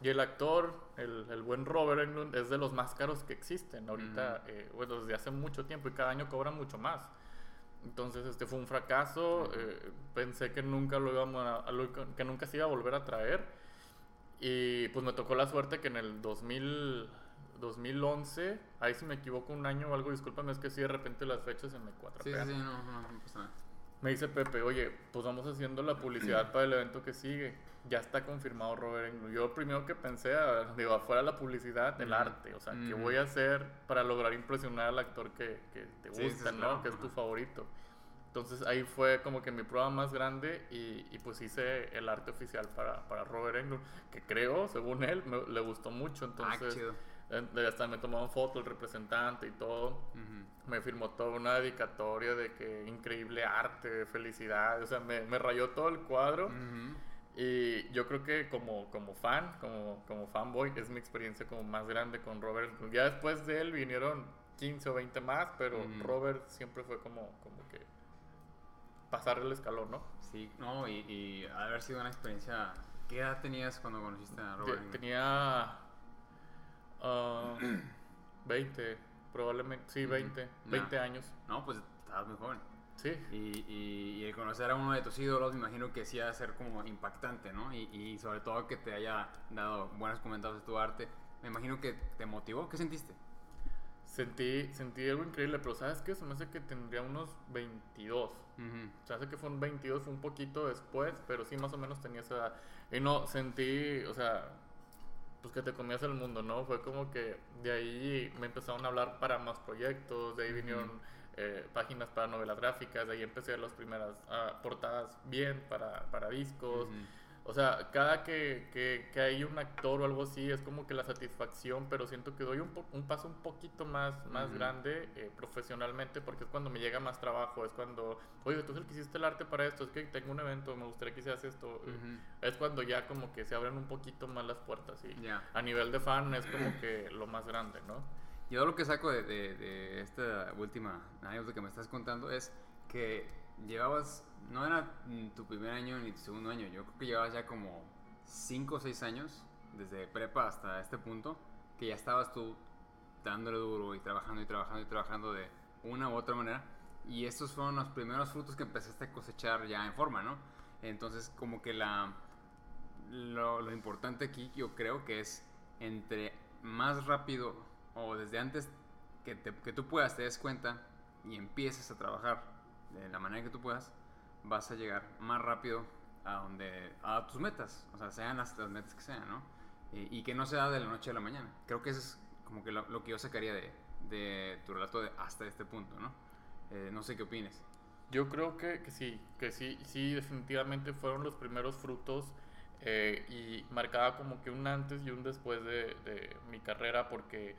Y el actor, el, el buen Robert Englund, es de los más caros que existen ahorita, eh, bueno, desde hace mucho tiempo y cada año cobra mucho más. Entonces, este fue un fracaso. eh, pensé que nunca lo a, que nunca se iba a volver a traer. Y pues me tocó la suerte que en el 2000, 2011, ahí si me equivoco un año o algo, discúlpame, es que sí de repente las fechas se me Sí, sí, cuatrapean. sí, no, no, no pasa nada. Me dice Pepe, oye, pues vamos haciendo la publicidad para el evento que sigue. Ya está confirmado Robert Englund. Yo primero que pensé, ah, digo, afuera la publicidad, el Ujú. arte. O sea, ¿qué Ujú. voy a hacer para lograr impresionar al actor que, que te Sí, sí, gusta, sí, ¿no? claro. Que es tu favorito. Entonces ahí fue como que mi prueba más grande y, y pues hice el arte oficial para, para Robert Englund, que creo, según él, me- le gustó mucho. ah, Entonces, eh, hasta me tomaron foto el representante y todo me firmó toda una dedicatoria de que increíble arte, felicidad, o sea, me, me rayó todo el cuadro y yo creo que como, como fan, como, como fanboy, es mi experiencia como más grande con Robert. Ya después de él vinieron 15 o 20 más, pero. Robert siempre fue como, como que pasar el escalón, ¿no? Sí, no, y, y haber sido una experiencia. ¿Qué edad tenías cuando conociste a Robert? Te- tenía ah, 20, probablemente, sí, Ujú. 20, Ya. 20 años. No, pues estabas muy joven. Sí, Y, y, y el conocer a uno de tus ídolos, me imagino que sí ha de ser como impactante, ¿no? Y, y sobre todo que te haya dado buenos comentarios de tu arte. Me imagino que te motivó. ¿Qué sentiste? Sentí, sentí algo increíble, pero ¿sabes qué? Se me hace que tendría unos 22. Ujú. Se hace que fue un 22, fue un poquito después, pero sí más o menos tenía esa edad. Y no, sentí, o sea, pues que te comías el mundo, ¿no? Fue como que de ahí me empezaron a hablar para más proyectos, de ahí vinieron eh, páginas para novelas gráficas, de ahí empecé las primeras ah, portadas bien para, para discos. O sea, cada que, que, que hay un actor o algo así es como que la satisfacción, pero siento que doy un, po- un paso un poquito más, más Ujú. grande eh, profesionalmente porque es cuando me llega más trabajo, es cuando, oye, tú es el que hiciste el arte para esto, es que tengo un evento, me gustaría que hicieras esto. Ujú. Es cuando ya como que se abren un poquito más las puertas y Ya. a nivel de fan es como que lo más grande, ¿no? Yo lo que saco de, de- de esta última anécdota que me estás contando es que llevabas, no era mm, tu primer año ni tu segundo año, yo creo que llevabas ya como 5 o 6 años, desde prepa hasta este punto, que ya estabas tú dándole duro y trabajando y trabajando y trabajando de una u otra manera. Y estos fueron los primeros frutos que empezaste a cosechar ya en forma, ¿no? Entonces, como que la, lo, importante aquí yo creo que es entre más rápido o desde antes que, que tú puedas te des cuenta y empieces a trabajar de la manera que tú puedas, vas a llegar más rápido a donde a tus metas, o sea, sean las, las metas que sean, ¿no? Y, que no sea de la noche a la mañana. Creo que eso es como que lo, lo que yo sacaría de, de tu relato de hasta este punto, ¿no? Eh, no sé qué opines. Yo creo que, que sí, que sí, sí, definitivamente fueron los primeros frutos eh, y marcaba como que un antes y un después de, de mi carrera porque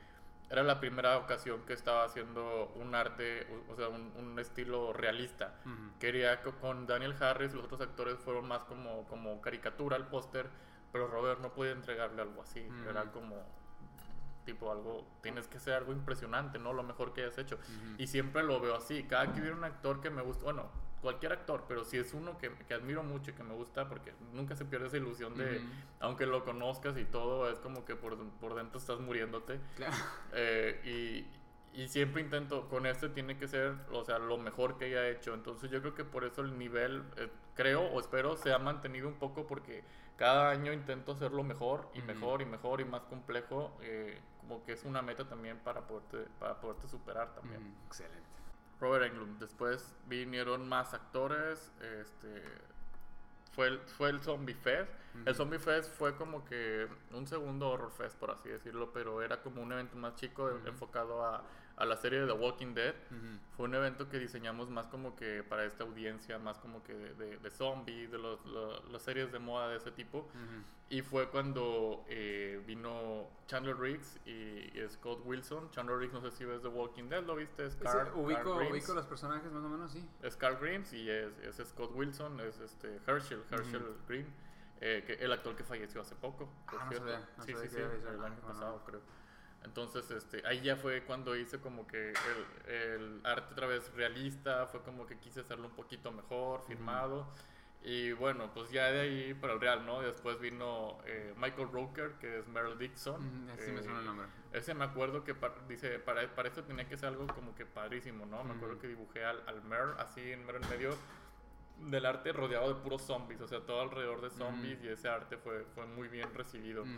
era la primera ocasión que estaba haciendo un arte, o, o sea, un, un estilo realista. Ujú. Quería que con Daniel Harris, los otros actores fueron más como, como caricatura al póster, pero Robert no podía entregarle algo así, Ujú. era como tipo algo, tienes que ser algo impresionante, ¿no? Lo mejor que hayas hecho. Ujú. Y siempre lo veo así. Cada que viene un actor que me gusta, bueno, cualquier actor, pero si es uno que, que admiro mucho y que me gusta, porque nunca se pierde esa ilusión de, Ujú. aunque lo conozcas y todo, es como que por, por dentro estás muriéndote. Claro. Eh, y, y siempre intento, con este tiene que ser, o sea, lo mejor que haya hecho. Entonces yo creo que por eso el nivel, eh, creo o espero, se ha mantenido un poco porque cada año intento hacerlo mejor y mejor y mejor y más complejo. eh, como que es una meta también para poderte, para poderte superar también. Ujú. Excelente. Robert Englund. Después vinieron más actores. Este fue el, fue el Zombie Fest. El. Zombie Fest fue como que un segundo Horror Fest, por así decirlo, pero era como un evento más chico enfocado a, a la serie de The Walking Dead. Ujú. Fue un evento que diseñamos más como que para esta audiencia, más como que de, de, de zombies, de los, lo- las series de moda de ese tipo. Y fue cuando eh, vino Chandler Riggs y, Scott Wilson. Chandler Riggs, no sé si ves The Walking Dead, ¿lo viste? Scar, ubico, Carl ubico los personajes más o menos, sí. Es Carl Grimes y es, es Scott Wilson, es este Herschel, Herschel Ujú. Green, eh, que, el actor que falleció hace poco. por Ah, no cierto. sabía, no sí, sí, sí, el año pasado creo. Entonces, este, ahí ya fue cuando hice como que el, el arte otra vez realista, fue como que quise hacerlo un poquito mejor, firmado. Y bueno, pues ya de ahí para el real, ¿no? Después vino eh, Michael Roker, que es Meryl Dixon. Así me suena el Eh, nombre. Ese me acuerdo que pa- dice, para, para esto tenía que ser algo como que padrísimo, ¿no? Me acuerdo que dibujé al, al Mer, así en mero en medio del arte rodeado de puros zombies, o sea, todo alrededor de zombies Ujú. y ese arte fue, fue muy bien recibido. Ujú.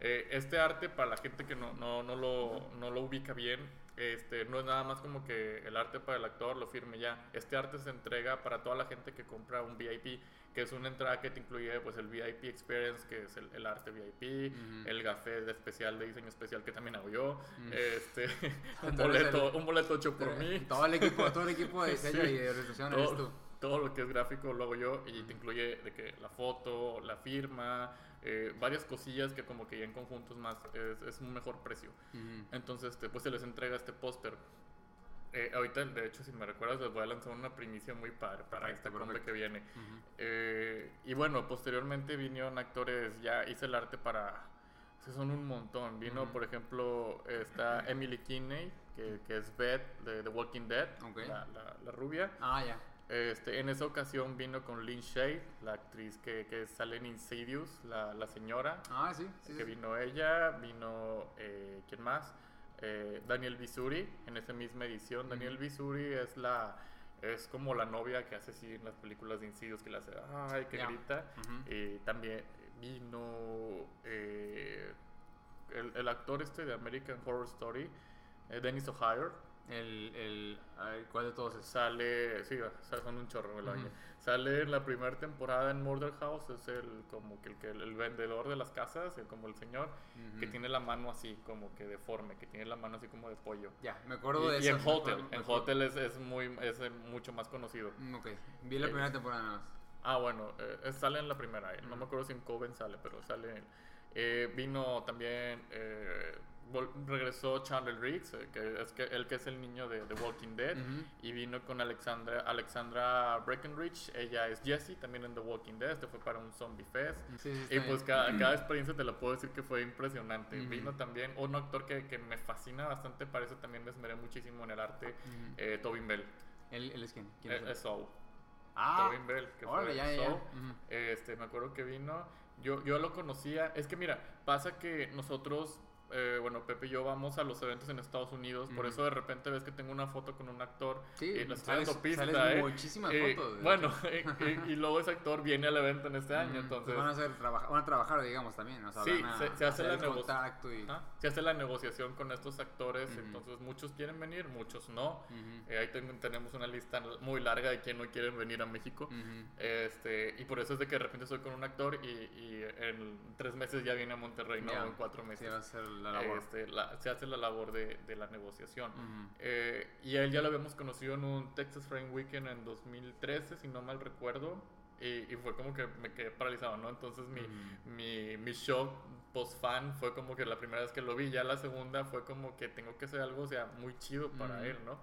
Eh, este arte, para la gente que no, no, no, lo, no lo ubica bien, este, no es nada más como que el arte para el actor lo firme ya. Este arte se entrega para toda la gente que compra un VIP, que es una entrada que te incluye pues, el VIP Experience, que es el, el arte VIP, el café de especial, de diseño especial, que también hago yo, Mm. este, un, boleto, el- un boleto hecho por mí. Todo el equipo, todo el equipo de diseño Sí. y de ilustración eres tú. Todo, lo que es gráfico lo hago yo y te incluye de que la foto, la firma, eh, varias cosillas que como que ya en conjuntos más es, es un mejor precio. Ujú. Entonces este, pues se les entrega este póster. Eh, ahorita, de hecho, si me recuerdas, les voy a lanzar una primicia muy padre para Perfecto, esta compra que viene. Ujú. Eh, y bueno, posteriormente vinieron actores, ya hice el arte para... es son un montón. Vino, Ujú. por ejemplo, está Emily Kinney, que, que es Beth de The Walking Dead, Ok. la, la- la rubia. Ah, ya. Este, en esa ocasión vino con Lynn Shade, la actriz que, que sale en Insidious, la, la señora, Ah, sí. sí, que sí. vino ella, vino, eh, ¿quién más? Eh, Daniel Bisuri, en esa misma edición. Daniel. Bisuri es la es como la novia que hace así en las películas de Insidious, que le hace, ay, que Ya. grita. Ujú. Y también vino eh, el, el actor este de American Horror Story, eh, Dennis O'Hare, El, el, a ver, ¿Cuál de todos? Sale, sí, son un chorro. Sale en la primera temporada en Murder House, es el como que el, que el vendedor de las casas, el- como el señor, que tiene la mano así, como que deforme, que tiene la mano así como de pollo. Ya, me acuerdo de Y, y eso. en me Hotel, acuerdo- en. Hotel es, es muy, es eh, mucho más conocido. Mm, Ok, vi la Eh, primera temporada nada más. Ah, bueno, eh, sale en la primera, eh, no me acuerdo si en Coven sale, pero sale. Eh, vino también, eh, regresó Chandler Riggs, eh, que es que, el que es el niño de The Walking Dead, Ujú. y vino con Alexandra, Alexandra Breckenridge, ella es Jessie, también en The Walking Dead, este fue para un Zombie Fest. Sí, sí, Y pues cada, cada experiencia te lo puedo decir que fue impresionante. Ujú. Vino también un actor que, que me fascina bastante, para eso también me esmeré muchísimo en el arte, eh, Tobin Bell. ¿Él, él es quién? ¿Quién Eh, es él? es Saul. Ah, Tobin Bell, que fue ya, ya. Este, me acuerdo que vino. Yo, yo lo conocía. Es que mira, pasa que nosotros, eh, bueno, Pepe y yo vamos a los eventos en Estados Unidos. Por eso de repente ves que tengo una foto con un actor. Sí, y estoy sales- dando pista, sales ¿eh? muchísimas Eh, fotos, Bueno, y luego ese actor viene al evento en este año. Entonces, Pues van, a hacer, van a trabajar, digamos, también. O sea, Sí, van a se- se hace la el negoci- contacto y... ajá, se hace la negociación con estos actores. Entonces, muchos quieren venir, muchos no. Eh, ahí ten- tenemos una lista muy larga de quien no quieren venir a México. Este, y por eso es de que de repente estoy con un actor y, y en tres meses ya viene a Monterrey, no en cuatro Sí, meses. va a ser la labor. Este, la- se hace la labor de, de la negociación. Ujú. Eh, y a él ya lo habíamos conocido en un Texas Frame Weekend en 2013, si no mal recuerdo. Y, y fue como que me quedé paralizado, ¿no? Entonces mi, Ujú. mi, mi shock post-fan fue como que la primera vez que lo vi. Ya la segunda fue como que tengo que hacer algo, o sea, muy chido para Ujú. él, ¿no?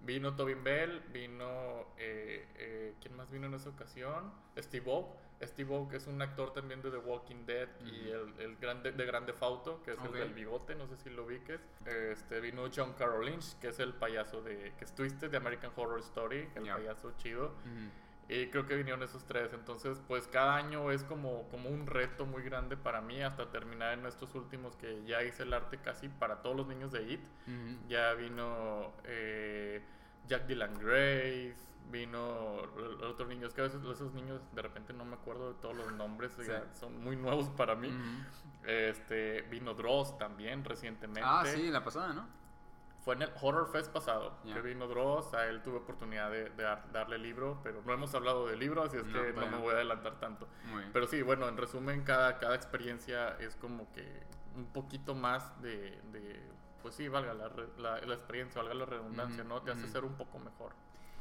Vino Tobin Bell, vino... Eh, eh, ¿Quién más vino en esa ocasión? Steve Oak. Steve Oak es un actor también de The Walking Dead y Ujú. el, el grande, de Grande Fauto, que es Ok. el del bigote, no sé si lo ubiques. Este, vino John Carroll Lynch, que es el payaso de... que es Twisted de American Horror Story, el Ya. payaso chido. Ujú. Y creo que vinieron esos tres. Entonces, pues cada año es como, como un reto muy grande para mí hasta terminar en estos últimos que ya hice el arte casi para todos los niños de IT. Ujú. Ya vino eh, Jack Dylan Grace, vino el- otro niño. Es que a veces esos niños de repente no me acuerdo de todos los nombres, Sí. son muy nuevos para mí. Este, vino Dross también recientemente. Ah, sí, la pasada, ¿no? Fue en el Horror Fest pasado que vino Dross, a él tuve oportunidad de, de dar- darle libro, pero no hemos hablado del libro, así es No, que no me voy a adelantar tanto. Muy. Pero sí, bueno, en resumen, cada, cada experiencia es como que un poquito más de, de pues sí, valga la, la, la experiencia, valga la redundancia, ¿no? Te hace ser un poco mejor.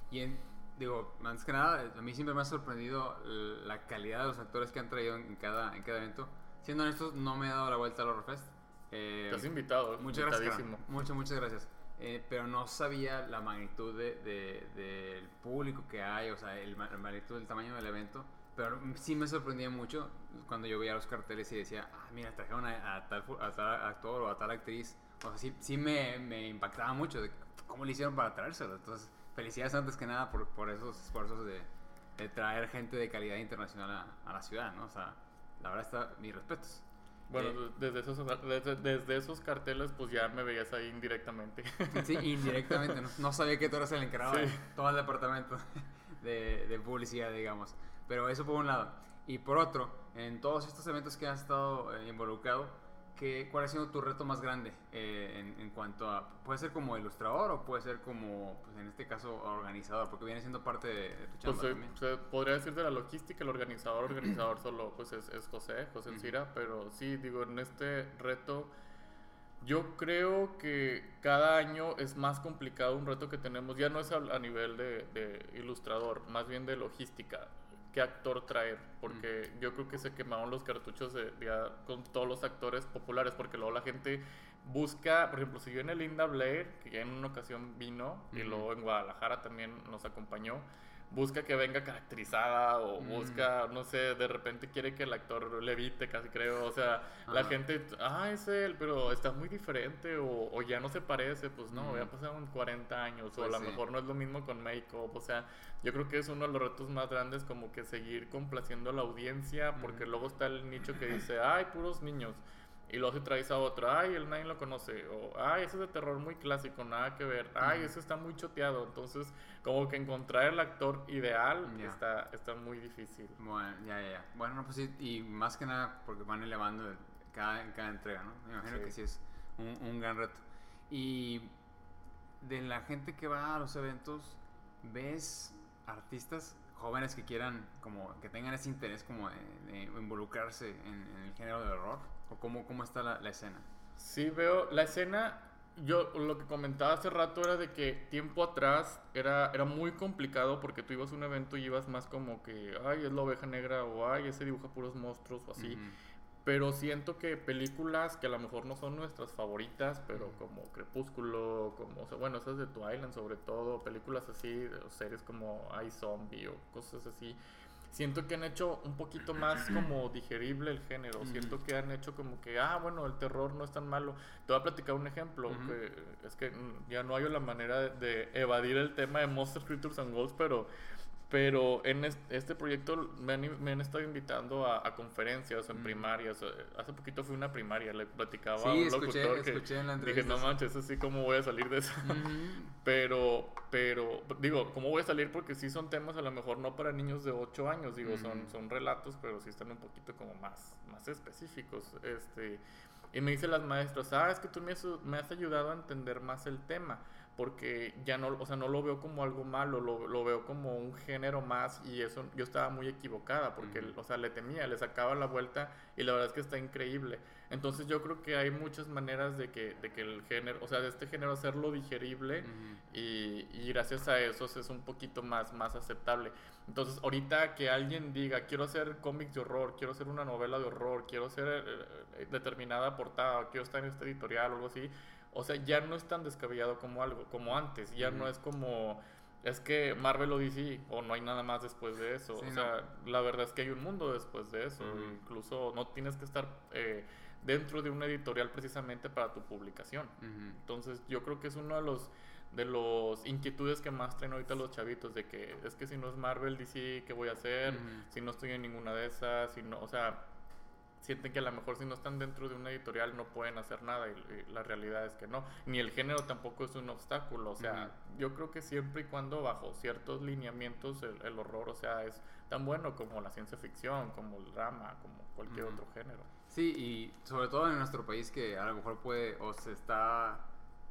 Y en- digo, más que nada, a mí siempre me ha sorprendido la calidad de los actores que han traído en cada, en cada evento. Siendo honestos, no me he dado la vuelta al Horrorfest. Eh, Te has invitado, muchas gracias. Muchas, muchas gracias. Eh, pero no sabía la magnitud de, de- del público que hay, o sea, el, la magnitud del tamaño del evento. Pero sí me sorprendía mucho cuando yo veía los carteles y decía, ah, mira, trajeron a, a tal, a tal actor o a tal actriz o sea, sí, sí me, me, impactaba mucho de cómo le hicieron para traérselo. Entonces, felicidades antes que nada por, por esos esfuerzos de, de, traer gente de calidad internacional a, a, la ciudad, ¿no? O sea, la verdad está, mis respetos. Bueno, eh, desde, esos, desde, desde, esos carteles, pues ya me veías ahí indirectamente. Sí, indirectamente. No, no sabía que tú eras el encargado de todo el departamento de, de publicidad, digamos. Pero eso por un lado. Y por otro, en todos estos eventos que has estado eh, involucrado, ¿qué, ¿cuál ha sido tu reto más grande eh, en, en, cuanto a, puede ser como ilustrador o puede ser como, pues en este caso, organizador? Porque viene siendo parte de, tu chamba pues, también. Se podría decir de la logística, el organizador, organizador solo pues es, es José, José Encira, pero sí, digo, en este reto... Yo creo que cada año es más complicado un reto que tenemos, ya no es a, a nivel de, de, ilustrador, más bien de logística qué actor traer, porque mm. yo creo que se quemaron los cartuchos de, de, con todos los actores populares, porque luego la gente busca, por ejemplo, si yo en el Linda Blair, que ya en una ocasión vino, y luego en Guadalajara también nos acompañó, busca que venga caracterizada o mm. busca, no sé, de repente quiere que el actor levite, casi creo. O sea, la gente, ah, es él, pero está muy diferente o, o ya no se parece. Pues no, mm. ya pasaron 40 años pues o a lo mejor no es lo mismo con make-up. O sea, yo creo que es uno de los retos más grandes como que seguir complaciendo a la audiencia porque luego está el nicho que dice, ay, puros niños. Y luego se traes a otro, ay, el nadie lo conoce. O, ay, ese es de terror muy clásico, nada que ver. Ay, ese está muy choteado. Entonces, como que encontrar el actor ideal está, está muy difícil. Bueno, ya, ya, ya. Bueno, pues sí, y más que nada porque van elevando cada, cada entrega, ¿no? Me imagino que sí es un, un gran reto. Y de la gente que va a los eventos, ¿ves artistas jóvenes que quieran, como, que tengan ese interés como de, involucrarse en, en, el género de horror? ¿O cómo, cómo está la, la, escena? Sí, veo la escena. Yo lo que comentaba hace rato era de que tiempo atrás era, era muy complicado porque tú ibas a un evento y ibas más como que, ay, es la oveja negra o ay, ese dibuja puros monstruos o así. Uh -huh. Pero siento que películas que a lo mejor no son nuestras favoritas, pero como Crepúsculo, como, o sea, bueno, esas de Twilight sobre todo, películas así, o series como I Zombie o cosas así, siento que han hecho un poquito más como digerible el género. Uh -huh. Siento que han hecho como que, ah, bueno, el terror no es tan malo. Te voy a platicar un ejemplo. Uh -huh. que es que ya no hay la manera de, de, evadir el tema de Monster Creatures and Ghosts, pero pero en este proyecto me han, me han estado invitando a, a conferencias en mm. primarias. Hace poquito fui a una primaria, le platicaba sí, a un escuché, locutor escuché que en la dije, no manches, así como voy a salir de eso. Mm -hmm. pero, pero, digo, ¿cómo voy a salir? Porque sí son temas a lo mejor no para niños de 8 años, digo, mm -hmm. son, son relatos, pero sí están un poquito como más, más específicos. Este, y me dicen las maestras, ah, es que tú me has, me has ayudado a entender más el tema porque ya no, o sea, no lo veo como algo malo, lo, lo veo como un género más y eso yo estaba muy equivocada porque, -huh. o sea, le temía, le sacaba la vuelta y la verdad es que está increíble. Entonces yo creo que hay muchas maneras de que, de que el género, o sea, de este género hacerlo digerible y, y, gracias a eso es un poquito más, más aceptable. Entonces ahorita que alguien diga, quiero hacer cómics de horror, quiero hacer una novela de horror, quiero hacer eh, determinada portada, quiero estar en este editorial o algo así, o sea, ya no es tan descabellado como algo, como antes. Ya mm. no es como, es que Marvel o DC, o no hay nada más después de eso. Sí, o sea, no. la verdad es que hay un mundo después de eso. Mm. Incluso no tienes que estar eh, dentro de una editorial precisamente para tu publicación. Mm. Entonces, yo creo que es uno de los de los inquietudes que más traen ahorita los chavitos de que es que si no es Marvel DC qué voy a hacer si no estoy en ninguna de esas si no o sea sienten que a lo mejor si no están dentro de una editorial no pueden hacer nada y, y la realidad es que no. Ni el género tampoco es un obstáculo, o sea, uh -huh. yo creo que siempre y cuando bajo ciertos lineamientos el, el, horror, o sea, es tan bueno como la ciencia ficción, como el drama, como cualquier uh -huh. otro género. Sí, y sobre todo en nuestro país que a lo mejor puede o se está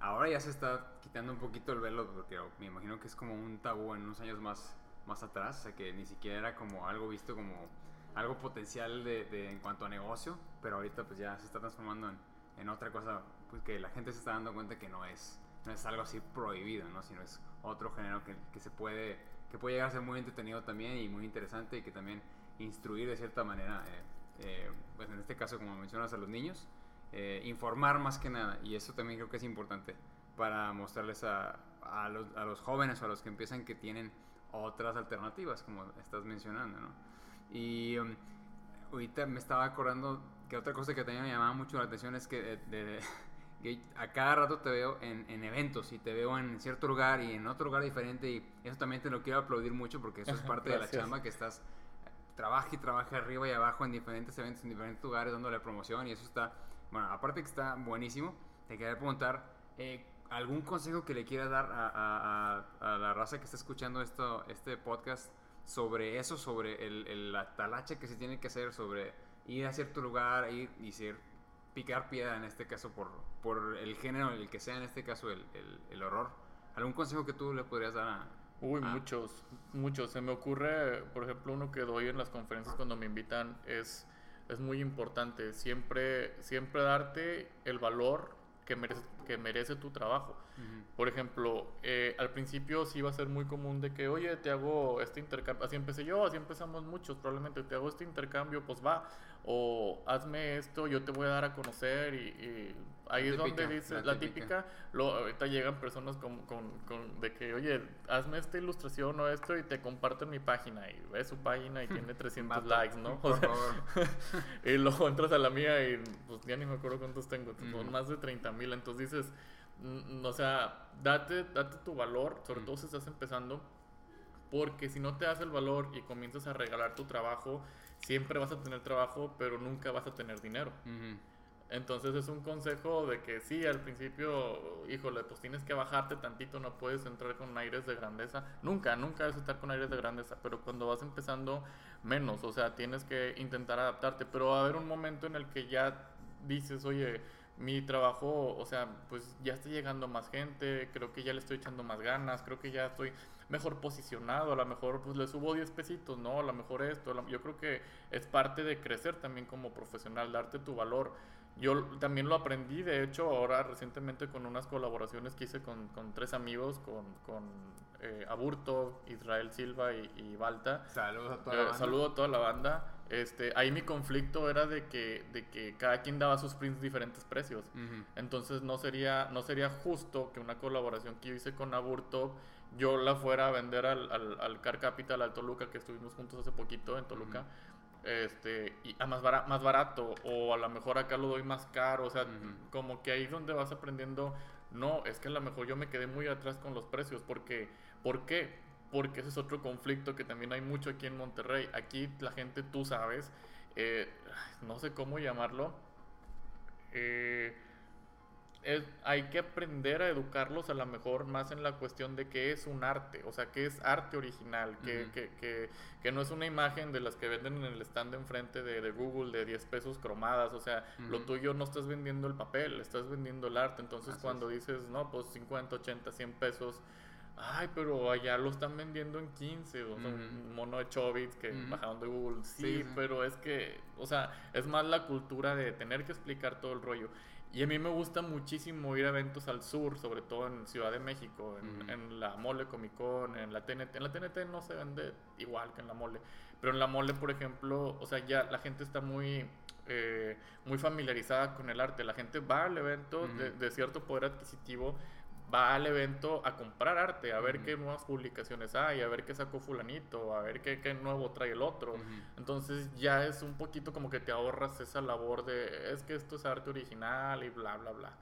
ahora ya se está quitando un poquito el velo porque me imagino que es como un tabú en unos años más más atrás, o sea, que ni siquiera era como algo visto como algo potencial de, de, en cuanto a negocio, pero ahorita pues ya se está transformando en, en, otra cosa, pues que la gente se está dando cuenta que no es, no es algo así prohibido, ¿no? Sino es otro género que, que se puede, que puede llegar a ser muy entretenido también y muy interesante y que también instruir de cierta manera, eh, eh, pues en este caso como mencionas a los niños, eh, informar más que nada y eso también creo que es importante para mostrarles a, a, los, a los jóvenes o a los que empiezan que tienen otras alternativas como estás mencionando, ¿no? Y um, ahorita me estaba acordando que otra cosa que también me llamaba mucho la atención es que de, de, a cada rato te veo en, en, eventos y te veo en cierto lugar y en otro lugar diferente y eso también te lo quiero aplaudir mucho porque eso es parte de la chamba que estás trabaja y trabaja arriba y abajo en diferentes eventos, en diferentes lugares, dándole promoción y eso está, bueno, aparte que está buenísimo, te quería preguntar, eh, ¿algún consejo que le quieras dar a, a, a, la raza que está escuchando esto, este podcast sobre eso, sobre el, el, la talacha que se tiene que hacer, sobre ir a cierto lugar, ir y ser, picar piedra en este caso por, por el género, el que sea en este caso el, el, el horror? ¿Algún consejo que tú le podrías dar a, Uy, ah. muchos, muchos. Se me ocurre, por ejemplo, uno que doy en las conferencias cuando me invitan es, es muy importante. Siempre, siempre darte el valor que merece, que merece tu trabajo. Por ejemplo, eh, al principio sí iba a ser muy común de que, oye, te hago este intercambio, así empecé yo, así empezamos muchos, probablemente te hago este intercambio, pues va, o hazme esto, yo te voy a dar a conocer y, ahí es donde dices la, típica, Lo, ahorita llegan personas con, con, con, de que, oye, hazme esta ilustración o esto y te comparten mi página y ves su página y tiene 300 likes, ¿no? Por favor. y luego entras a la mía y pues ya ni me acuerdo cuántos tengo, son más de 30 mil, entonces dices, o sea, date, date tu valor, sobre todo si estás empezando, porque si no te das el valor y comienzas a regalar tu trabajo, siempre vas a tener trabajo, pero nunca vas a tener dinero. Entonces es un consejo de que sí, al principio, híjole, pues tienes que bajarte tantito, no puedes entrar con aires de grandeza. Nunca, nunca debes estar con aires de grandeza, pero cuando vas empezando, menos. O sea, tienes que intentar adaptarte, pero va a haber un momento en el que ya dices, oye, mi trabajo, o sea, pues ya está llegando más gente, creo que ya le estoy echando más ganas, creo que ya estoy mejor posicionado, a lo mejor pues le subo 10 pesitos, ¿no? A lo mejor esto, yo creo que es parte de crecer también como profesional, darte tu valor. Yo también lo aprendí, de hecho, ahora recientemente con unas colaboraciones que hice con, con tres amigos, con, con eh, Aburto, Israel Silva y, y Balta. Saludos a toda la Eh, banda. saludo a toda la banda. Este, ahí mi conflicto era de que, de que cada quien daba sus prints diferentes precios. Entonces no sería, no sería justo que una colaboración que yo hice con Aburto yo la fuera a vender al, al, al Car Capital, al Toluca, que estuvimos juntos hace poquito en Toluca. Este, y a más, bara- más barato, o a lo mejor acá lo doy más caro, o sea, como que ahí es donde vas aprendiendo, no, es que a lo mejor yo me quedé muy atrás con los precios, porque, ¿por qué? Porque ese es otro conflicto que también hay mucho aquí en Monterrey. Aquí la gente, tú sabes, eh, no sé cómo llamarlo, eh, es- hay que aprender a educarlos a lo mejor más en la cuestión de qué es un arte, o sea, qué es arte original, que, Ujú. que, que, que no es una imagen de las que venden en el stand de enfrente de, de Google de 10 pesos cromadas, o sea, lo Ujú. tuyo no estás vendiendo el papel, estás vendiendo el arte, entonces Así cuando dices, no, pues 50, 80, 100 pesos, ay, pero allá lo están vendiendo en 15, o sea, un mono de Chobits que Ujú. bajaron de Google, sí, Sí, sí. pero es que, o sea, es más la cultura de tener que explicar todo el rollo. Y a mí me gusta muchísimo ir a eventos al sur, sobre todo en Ciudad de México, en, Ujú. en la Mole Comic Con, en la TNT. En la TNT no se vende igual que en la Mole, pero en la Mole, por ejemplo, o sea, ya la gente está muy, eh, muy familiarizada con el arte. La gente va al evento de, Ujú. de cierto poder adquisitivo, va al evento a comprar arte, a ver qué nuevas publicaciones hay, a ver qué sacó fulanito, a ver qué, qué nuevo trae el otro. Entonces ya es un poquito como que te ahorras esa labor de es que esto es arte original y bla, bla, bla.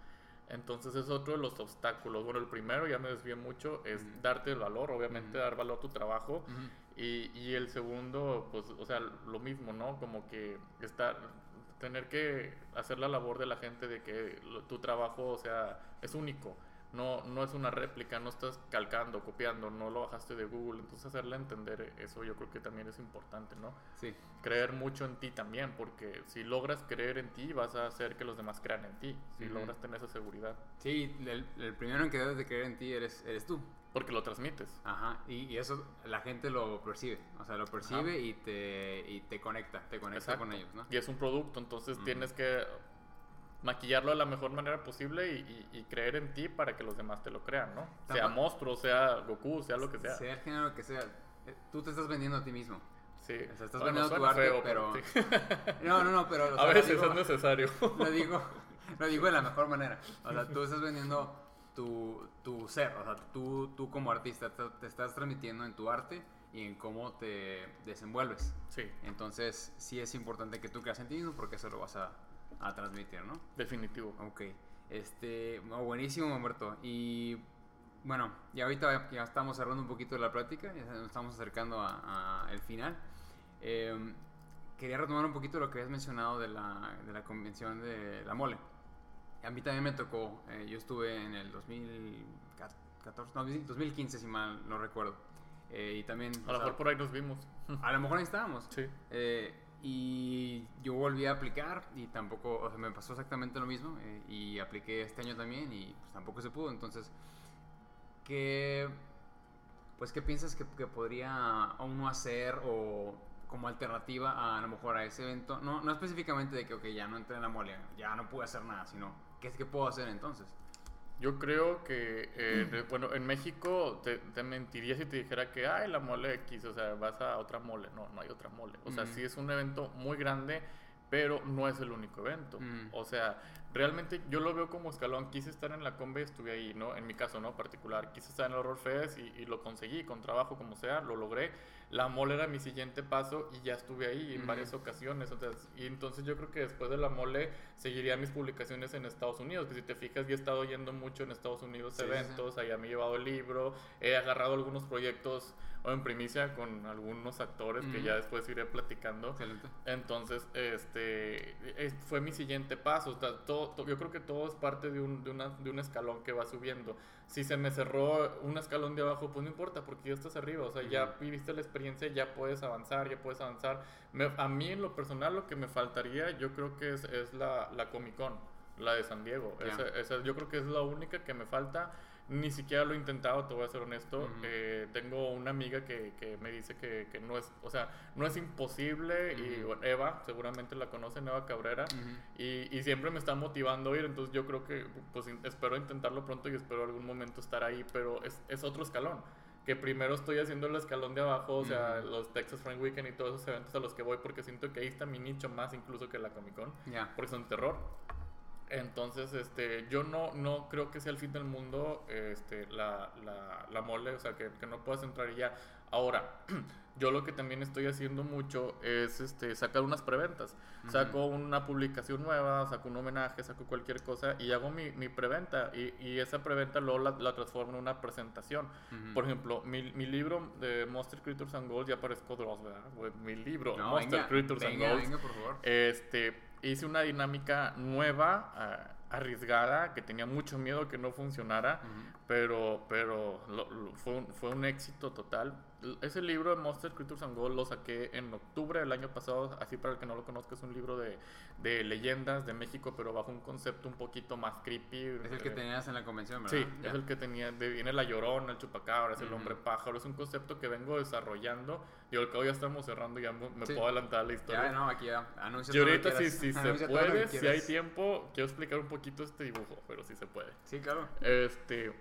Entonces es otro de los obstáculos. Bueno, el primero, ya me desvié mucho, es darte el valor, obviamente dar valor a tu trabajo. Y, y el segundo, pues, o sea, lo mismo, ¿no? Como que estar, tener que hacer la labor de la gente de que lo- tu trabajo, o sea, es único. No, no es una réplica, no estás calcando, copiando, no lo bajaste de Google. Entonces hacerle entender eso yo creo que también es importante, ¿no? Sí. creer mucho en ti también, porque si logras creer en ti, vas a hacer que los demás crean en ti, si logras tener esa seguridad, Sí, el, el primero en que debes de creer en ti eres, eres tú. porque lo transmites. Ajá, y, y eso la gente lo percibe, o sea, lo percibe y te, y te conecta, te conecta Exacto. con ellos, ¿no? Y es un producto, entonces tienes que maquillarlo de la mejor manera posible y, y- y creer en ti para que los demás te lo crean, ¿no? Sea Tampa- monstruo, sea Goku, sea lo que sea. Sea el género que sea, eh, tú te estás vendiendo a ti mismo. Sí. O sea, estás Bueno, vendiendo tu arte, feo, pero... sí. No, no, no, pero... o sea, a veces digo- es necesario. Lo digo, lo digo de la mejor manera. O sea, tú estás vendiendo tu, tu ser, o sea, tú, tú como artista te, te estás transmitiendo en tu arte y en cómo te desenvuelves. sí, Entonces, sí es importante que tú creas en ti mismo porque eso lo vas a, a transmitir, ¿no? definitivo. Ok. Este, buenísimo, Humberto. Y bueno, ya ahorita ya estamos cerrando un poquito la plática, ya nos estamos acercando al final. Em, quería retomar un poquito lo que habías mencionado de la, de la convención de la mole. A mí también me tocó, eh, yo estuve en el 2014, no, 2015 si mal no recuerdo. Eh, y también... A lo mejor por ahí nos vimos. A lo mejor ahí estábamos. Sí. Eh, y yo volví a aplicar y tampoco, o sea, me pasó exactamente lo mismo y apliqué este año también y pues tampoco se pudo. Entonces, ¿qué, pues, ¿qué piensas que, que podría uno hacer o como alternativa a, a lo mejor a ese evento? No, no específicamente de que, ok, ya no entré en la mole, ya no pude hacer nada, sino, ¿qué que puedo hacer entonces? Yo creo que, eh, bueno, en México te, te, mentiría si te dijera que, ay, la mole X, o sea, vas a otra mole. No, no hay otra mole. O sea, sí es un evento muy grande, pero no es el único evento. O sea, realmente yo lo veo como escalón. Quise estar en la Combe, estuve ahí, ¿no? En mi caso, ¿no? Particular. Quise estar en el Horror Fest y, y lo conseguí con trabajo, como sea, lo logré la mole era mi siguiente paso y ya estuve ahí en varias ocasiones. Entonces, y entonces yo creo que después de la mole seguiría mis publicaciones en Estados Unidos, que si te fijas, yo he estado yendo mucho en Estados Unidos eventos, allá me he llevado el libro, he agarrado algunos proyectos o en primicia con algunos actores que ya después iré platicando. Excelente. Entonces, este fue mi siguiente paso. todo, yo creo que todo es parte de un, de, una, de un escalón que va subiendo. Si se me cerró un escalón de abajo, pues no importa, porque ya estás arriba. O sea, ya viviste la experiencia, ya puedes avanzar, ya puedes avanzar. a mí, en lo personal, lo que me faltaría, yo creo que es, es la, la Comic Con, la de San Diego. esa, yo creo que es la única que me falta ni siquiera lo he intentado, te voy a ser honesto. Eh, tengo una amiga que, que me dice que, que, no es, o sea, no es imposible. Y Eva, seguramente la conocen, Eva Cabrera. y, y, siempre me está motivando a ir. Entonces yo creo que, pues espero intentarlo pronto y espero algún momento estar ahí. Pero es, es otro escalón. Que primero estoy haciendo el escalón de abajo, o sea, los Texas Friend Weekend y todos esos eventos a los que voy, porque siento que ahí está mi nicho más incluso que la Comic Con. Porque son terror. Entonces, este, yo no, no creo que sea el fin del mundo este, la, la, la mole, o sea, que, que, no puedas entrar y ya. Ahora, yo lo que también estoy haciendo mucho es este, sacar unas preventas. Saco una publicación nueva, saco un homenaje, saco cualquier cosa y hago mi, mi preventa. Y, y, esa preventa luego la, la, transformo en una presentación. Por ejemplo, mi, mi, libro de Monster Creatures and Goals, ya parezco Dross, ¿verdad? Mi libro, Monster Creatures and Goals. Venga, por favor. Este hice una dinámica nueva, uh, arriesgada, que tenía mucho miedo que no funcionara, uh -huh. pero, pero lo, lo, fue, un, fue un éxito total. Ese libro de Monster Creatures and Gold lo saqué en octubre del año pasado, así para el que no lo conozca, es un libro de, de leyendas de México, pero bajo un concepto un poquito más creepy. Es el que tenías en la convención, ¿verdad? Sí, es el que tenía, de, viene la llorona, el chupacabra, es uh -huh. el hombre pájaro, es un concepto que vengo desarrollando. Y al cabo ya estamos cerrando, ya me, sí. puedo adelantar la historia. Ya, no, aquí ya anuncia Y ahorita si, si se puede, si hay tiempo, quiero explicar un poquito este dibujo, pero sí se puede. Sí, claro. Este,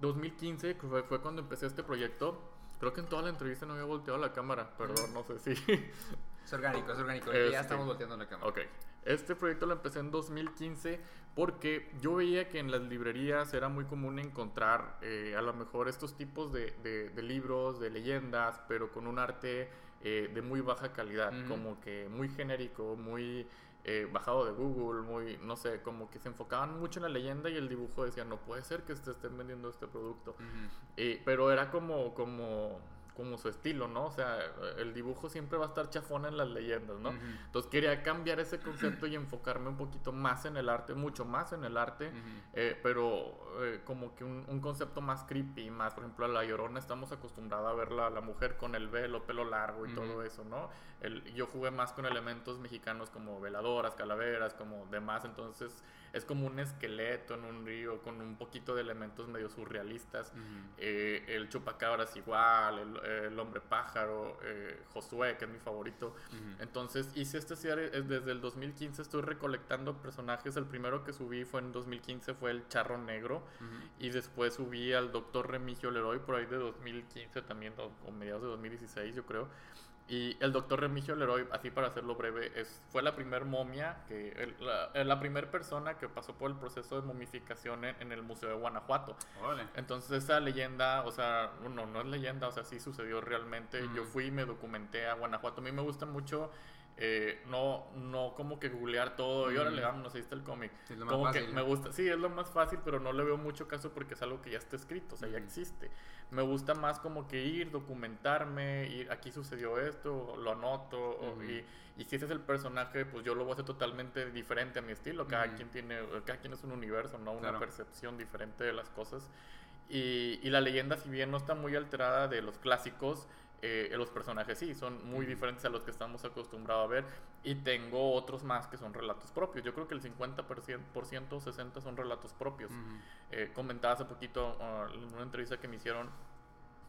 2015 fue, fue cuando empecé este proyecto. Creo que en toda la entrevista no había volteado la cámara, perdón, no sé si. Es orgánico, es orgánico. Este, ya estamos volteando la cámara. Ok. Este proyecto lo empecé en 2015 porque yo veía que en las librerías era muy común encontrar eh, a lo mejor estos tipos de, de, de, libros, de leyendas, pero con un arte eh, de muy baja calidad, mm. como que muy genérico, muy eh, bajado de Google, muy, no sé, como que se enfocaban mucho en la leyenda y el dibujo decía, no puede ser que te estén vendiendo este producto. Mm. pero era como, como como su estilo, ¿no? O sea, el dibujo siempre va a estar chafón en las leyendas, ¿no? Uh -huh. Entonces quería cambiar ese concepto y enfocarme un poquito más en el arte, mucho más en el arte, uh -huh. eh, pero eh, como que un, un, concepto más creepy, más, por ejemplo, a La Llorona estamos acostumbrados a verla a la mujer con el velo, pelo largo y uh -huh. todo eso, ¿no? El, yo jugué más con elementos mexicanos como veladoras, calaveras, como demás, entonces es como un esqueleto en un río con un poquito de elementos medio surrealistas. Uh -huh. eh, el chupacabras igual, el, el hombre pájaro, eh, Josué, que es mi favorito. Uh -huh. Entonces hice este cierre desde el 2015, estoy recolectando personajes. El primero que subí fue en 2015, fue el Charro Negro. Uh -huh. Y después subí al Doctor Remigio Leroy por ahí de 2015 también, o mediados de 2016 yo creo. Y el doctor Remigio Leroy, así para hacerlo breve, es, fue la primer momia, que el, la, la primera persona que pasó por el proceso de momificación en, en el Museo de Guanajuato. Entonces esa leyenda, o sea, no, no es leyenda, o sea, sí sucedió realmente. Mm. Yo fui y me documenté a Guanajuato. A mí me gusta mucho Eh, no, no como que googlear todo y ahora le damos, ahí está el cómic. Es lo más como fácil, que ¿no? me gusta, sí, es lo más fácil, pero no le veo mucho caso porque es algo que ya está escrito, o sea, ya existe. Me gusta más como que ir, documentarme, ir, aquí sucedió esto, lo anoto, o- y, y si ese es el personaje, pues yo lo voy a hacer totalmente diferente a mi estilo. Cada Ujú. quien tiene, cada quien es un universo, ¿no? Una Claro. percepción diferente de las cosas. Y, y la leyenda, si bien no está muy alterada de los clásicos, eh, los personajes sí, son muy diferentes a los que estamos acostumbrados a ver. Y tengo otros más que son relatos propios. Yo creo que el 50%, por ciento, 60% son relatos propios. Ujú. Eh, comentaba hace poquito ah, en una entrevista que me hicieron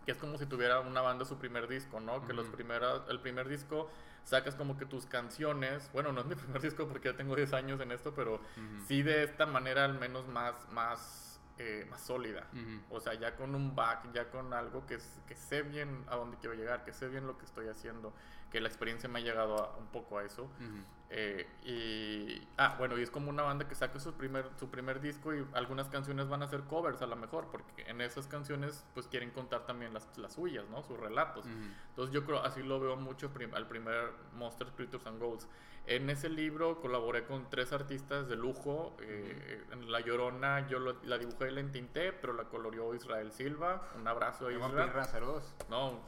que es como si tuviera una banda su primer disco, ¿no? Que los primeras, el primer disco sacas como que tus canciones, bueno, no es mi primer disco porque ya tengo 10 años en esto, pero Ujú. sí de esta manera al menos más, más, eh, más sólida. O sea, ya con un back, ya con algo que, que sé bien a dónde quiero llegar, que sé bien lo que estoy haciendo, que la experiencia me ha llegado a- un poco a eso. Ujú. Eh, y, ah, bueno, y es como una banda que saca su primer, su primer disco y algunas canciones van a ser covers a lo mejor, porque en esas canciones pues quieren contar también las, las suyas, ¿no? Sus relatos. Ujú. Entonces yo creo, así lo veo mucho prim- al primer Monster Creatures and Goals. En ese libro colaboré con tres artistas de lujo. eh, en La Llorona yo lo- la dibujé y la entinté, pero la coloreó Israel Silva. Un abrazo a Israel. No,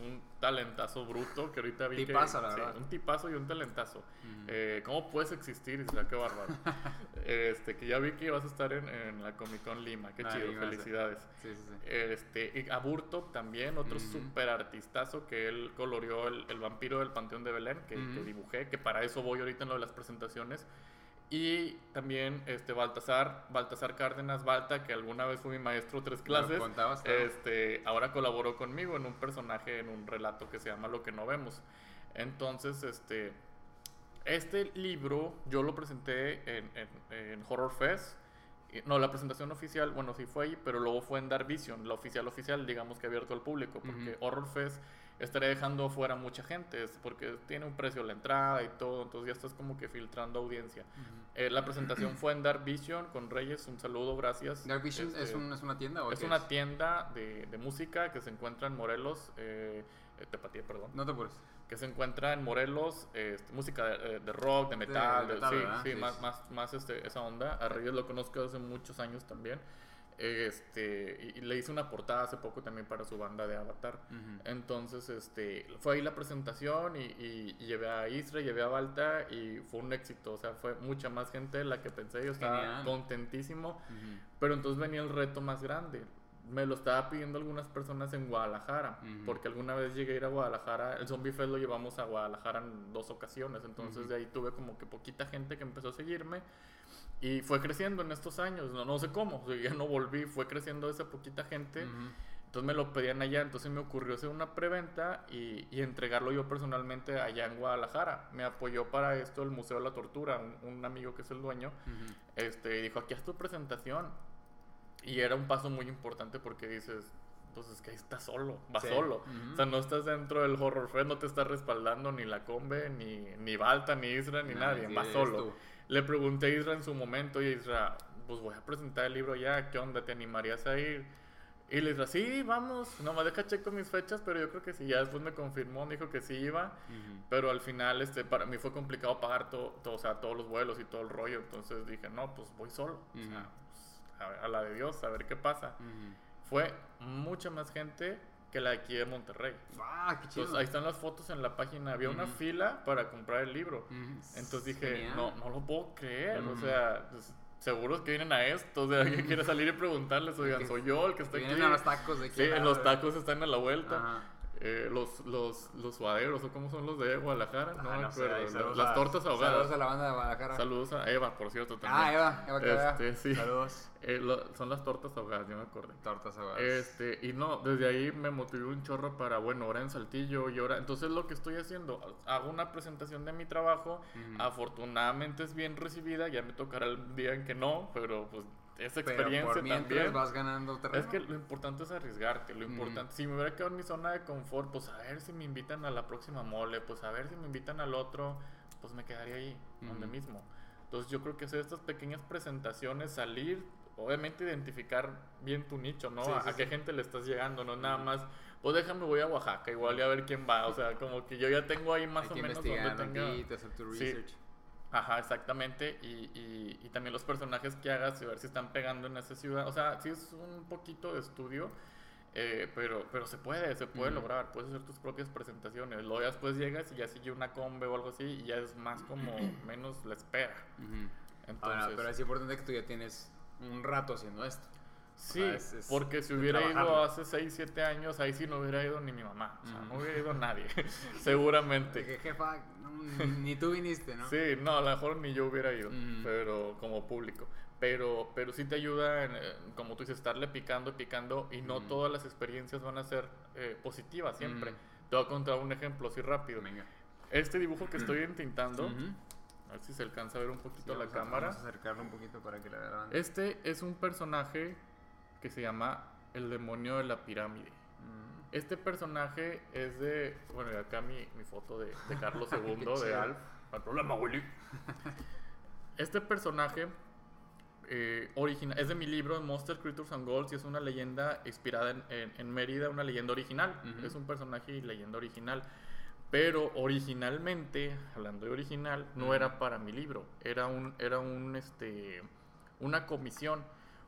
un talentazo bruto que ahorita vi Tipazo, que... la sí, verdad. un tipazo y un talentazo. Ujú. Eh, ¿Cómo puedes existir? Israel? Qué bárbaro. este, que ya vi que vas a estar en, en la Comic Con Lima. Qué Ah, chido, felicidades. Sí, sí, sí. Este, y Aburto también, otro super artistazo que él coloreó el, el vampiro del Panteón de Belén, que, que dibujé, que para eso voy ahorita en lo de las presentaciones. Y también este Baltasar, Baltasar Cárdenas Balta, que alguna vez fue mi maestro tres clases. Lo contabas, claro. Este, ahora colaboró conmigo en un personaje, en un relato que se llama Lo que no vemos. Entonces, este, este libro yo lo presenté en, en- en Horror Fest. No, la presentación oficial, bueno, sí fue ahí, pero luego fue en Dark Vision, la oficial oficial, digamos que abierto al público, porque. Horror Fest estaría dejando fuera mucha gente, es porque tiene un precio la entrada y todo, entonces ya estás como que filtrando audiencia. Ujú. Eh, la presentación fue en Dark Vision con Reyes, un saludo, gracias. Dark Vision Este, es, un- es una tienda o es qué una tienda de, de música que se encuentra en Morelos, eh, eh, Tepatía, perdón, No te apures. que se encuentra en Morelos, eh, este, música de, eh, de rock, de metal, de- metal, sí, sí, Sí, más, más, más este, esa onda. A Reyes lo conozco hace muchos años también. Este, y, le hice una portada hace poco también para su banda de Avatar. Entonces, este, fue ahí la presentación y, y- y llevé a Isra, llevé a Balta y fue un éxito. O sea, fue mucha más gente de la que pensé. Yo estaba Genial. contentísimo. Pero entonces venía el reto más grande. Me lo estaba pidiendo algunas personas en Guadalajara, porque alguna vez llegué a ir a Guadalajara. El Zombie Fest lo llevamos a Guadalajara en dos ocasiones, entonces de ahí tuve como que poquita gente que empezó a seguirme y fue creciendo en estos años. No, no sé cómo, o sea, ya no volví, fue creciendo esa poquita gente. Entonces me lo pedían allá, entonces me ocurrió hacer una preventa y, y entregarlo yo personalmente allá en Guadalajara. Me apoyó para esto el Museo de la Tortura, un, un amigo que es el dueño Ujú. este, y dijo, aquí haz tu presentación. Y era un paso muy importante porque dices, pues es que ahí estás solo, vas Sí. solo. O sea, no estás dentro del Horror Fest, no te está respaldando ni la Combe, ni, ni Balta, ni Isra, ni nadie, vas solo. tú. Le pregunté a Isra en su momento y Isra, pues voy a presentar el libro ya, ¿qué onda? ¿Te animarías a ir? Y le dije, sí, vamos, nomás deja checo mis fechas, pero yo creo que sí, ya después me confirmó, me dijo que sí iba. Ujú. Pero al final, este, para mí fue complicado pagar todo, todo, o sea, todos los vuelos y todo el rollo. Entonces dije, no, pues voy solo. O sea, pues, a, a la de Dios, a ver qué pasa. Ujú. Fue mucha más gente que la de aquí de Monterrey. Ah, qué chido. Entonces ahí están las fotos en la página. Había una fila para comprar el libro. Entonces dije, Genial. no, no lo puedo creer. O sea, pues, seguros que vienen a esto. O sea, que quiere salir y preguntarles, oigan, soy yo el que está Vienen aquí. a los tacos de aquí Sí, los tacos están a la vuelta. Ajá. Eh, los, los, los suaderos, o cómo son los de Guadalajara, no Ah, me acuerdo. las- tortas ahogadas. Saludos a la banda de Guadalajara. Saludos a Eva, por cierto, también. Ah, Eva, Eva, que. Este, sí. Saludos. Eh, lo- son las tortas ahogadas, yo me acordé. Tortas ahogadas. Este, y no, desde ahí me motivé un chorro para, bueno, ahora en Saltillo y ahora. Entonces, lo que estoy haciendo, hago una presentación de mi trabajo. Afortunadamente es bien recibida, ya me tocará el día en que no, pero pues esa Pero experiencia por mientras también. vas ganando terreno. Es que lo importante es arriesgarte, lo Ujú. importante, si me hubiera quedado en mi zona de confort, pues a ver si me invitan a la próxima mole, pues a ver si me invitan al otro, pues me quedaría ahí, donde mismo. Entonces yo creo que hacer estas pequeñas presentaciones, salir, obviamente identificar bien tu nicho, ¿no? Sí, a sí, a qué sí. gente le estás llegando, no nada más pues déjame, voy a Oaxaca, igual y a ver quién va. O sea, como que yo ya tengo ahí más Hay o que menos donde tenga... hacer tu Sí. research. Ajá, exactamente. Y, y, y también los personajes que hagas y ver si están pegando en esa ciudad. O sea, sí es un poquito de estudio, eh, pero, pero se puede, se puede lograr. Puedes hacer tus propias presentaciones. Luego ya después llegas y ya sigue una combe o algo así y ya es más como menos la espera. Ujú. Entonces, Ahora, pero es importante que tú ya tienes un rato haciendo esto. Sí, sea, es- es porque si hubiera ido hace 6, 7 años, ahí sí no hubiera ido ni mi mamá. O sea, no hubiera ido nadie, seguramente. Que jefa, ni tú viniste, ¿no? Sí, no, a lo mejor ni yo hubiera ido, pero como público. Pero, pero sí te ayuda, en, eh, como tú dices, estarle picando, picando, y no todas las experiencias van a ser eh, positivas siempre. Te voy a contar un ejemplo así rápido. Venga. Este dibujo que estoy entintando, a ver si se alcanza a ver un poquito Sí, la vamos a- cámara. Vamos a acercarlo un poquito para que la vean. Este es un personaje que se llama el demonio de la pirámide. Mm. Este personaje es de. Bueno, acá mi, mi foto de, de Carlos II, de. Alf. No hay problema, Willy. Este personaje eh, original, es de mi libro Monster Creatures and Goals y es una leyenda inspirada en, en- en Mérida, una leyenda original. Ujú. Es un personaje y leyenda original. Pero originalmente, hablando de original, no Ujú. era para mi libro. Era un, era un este una comisión.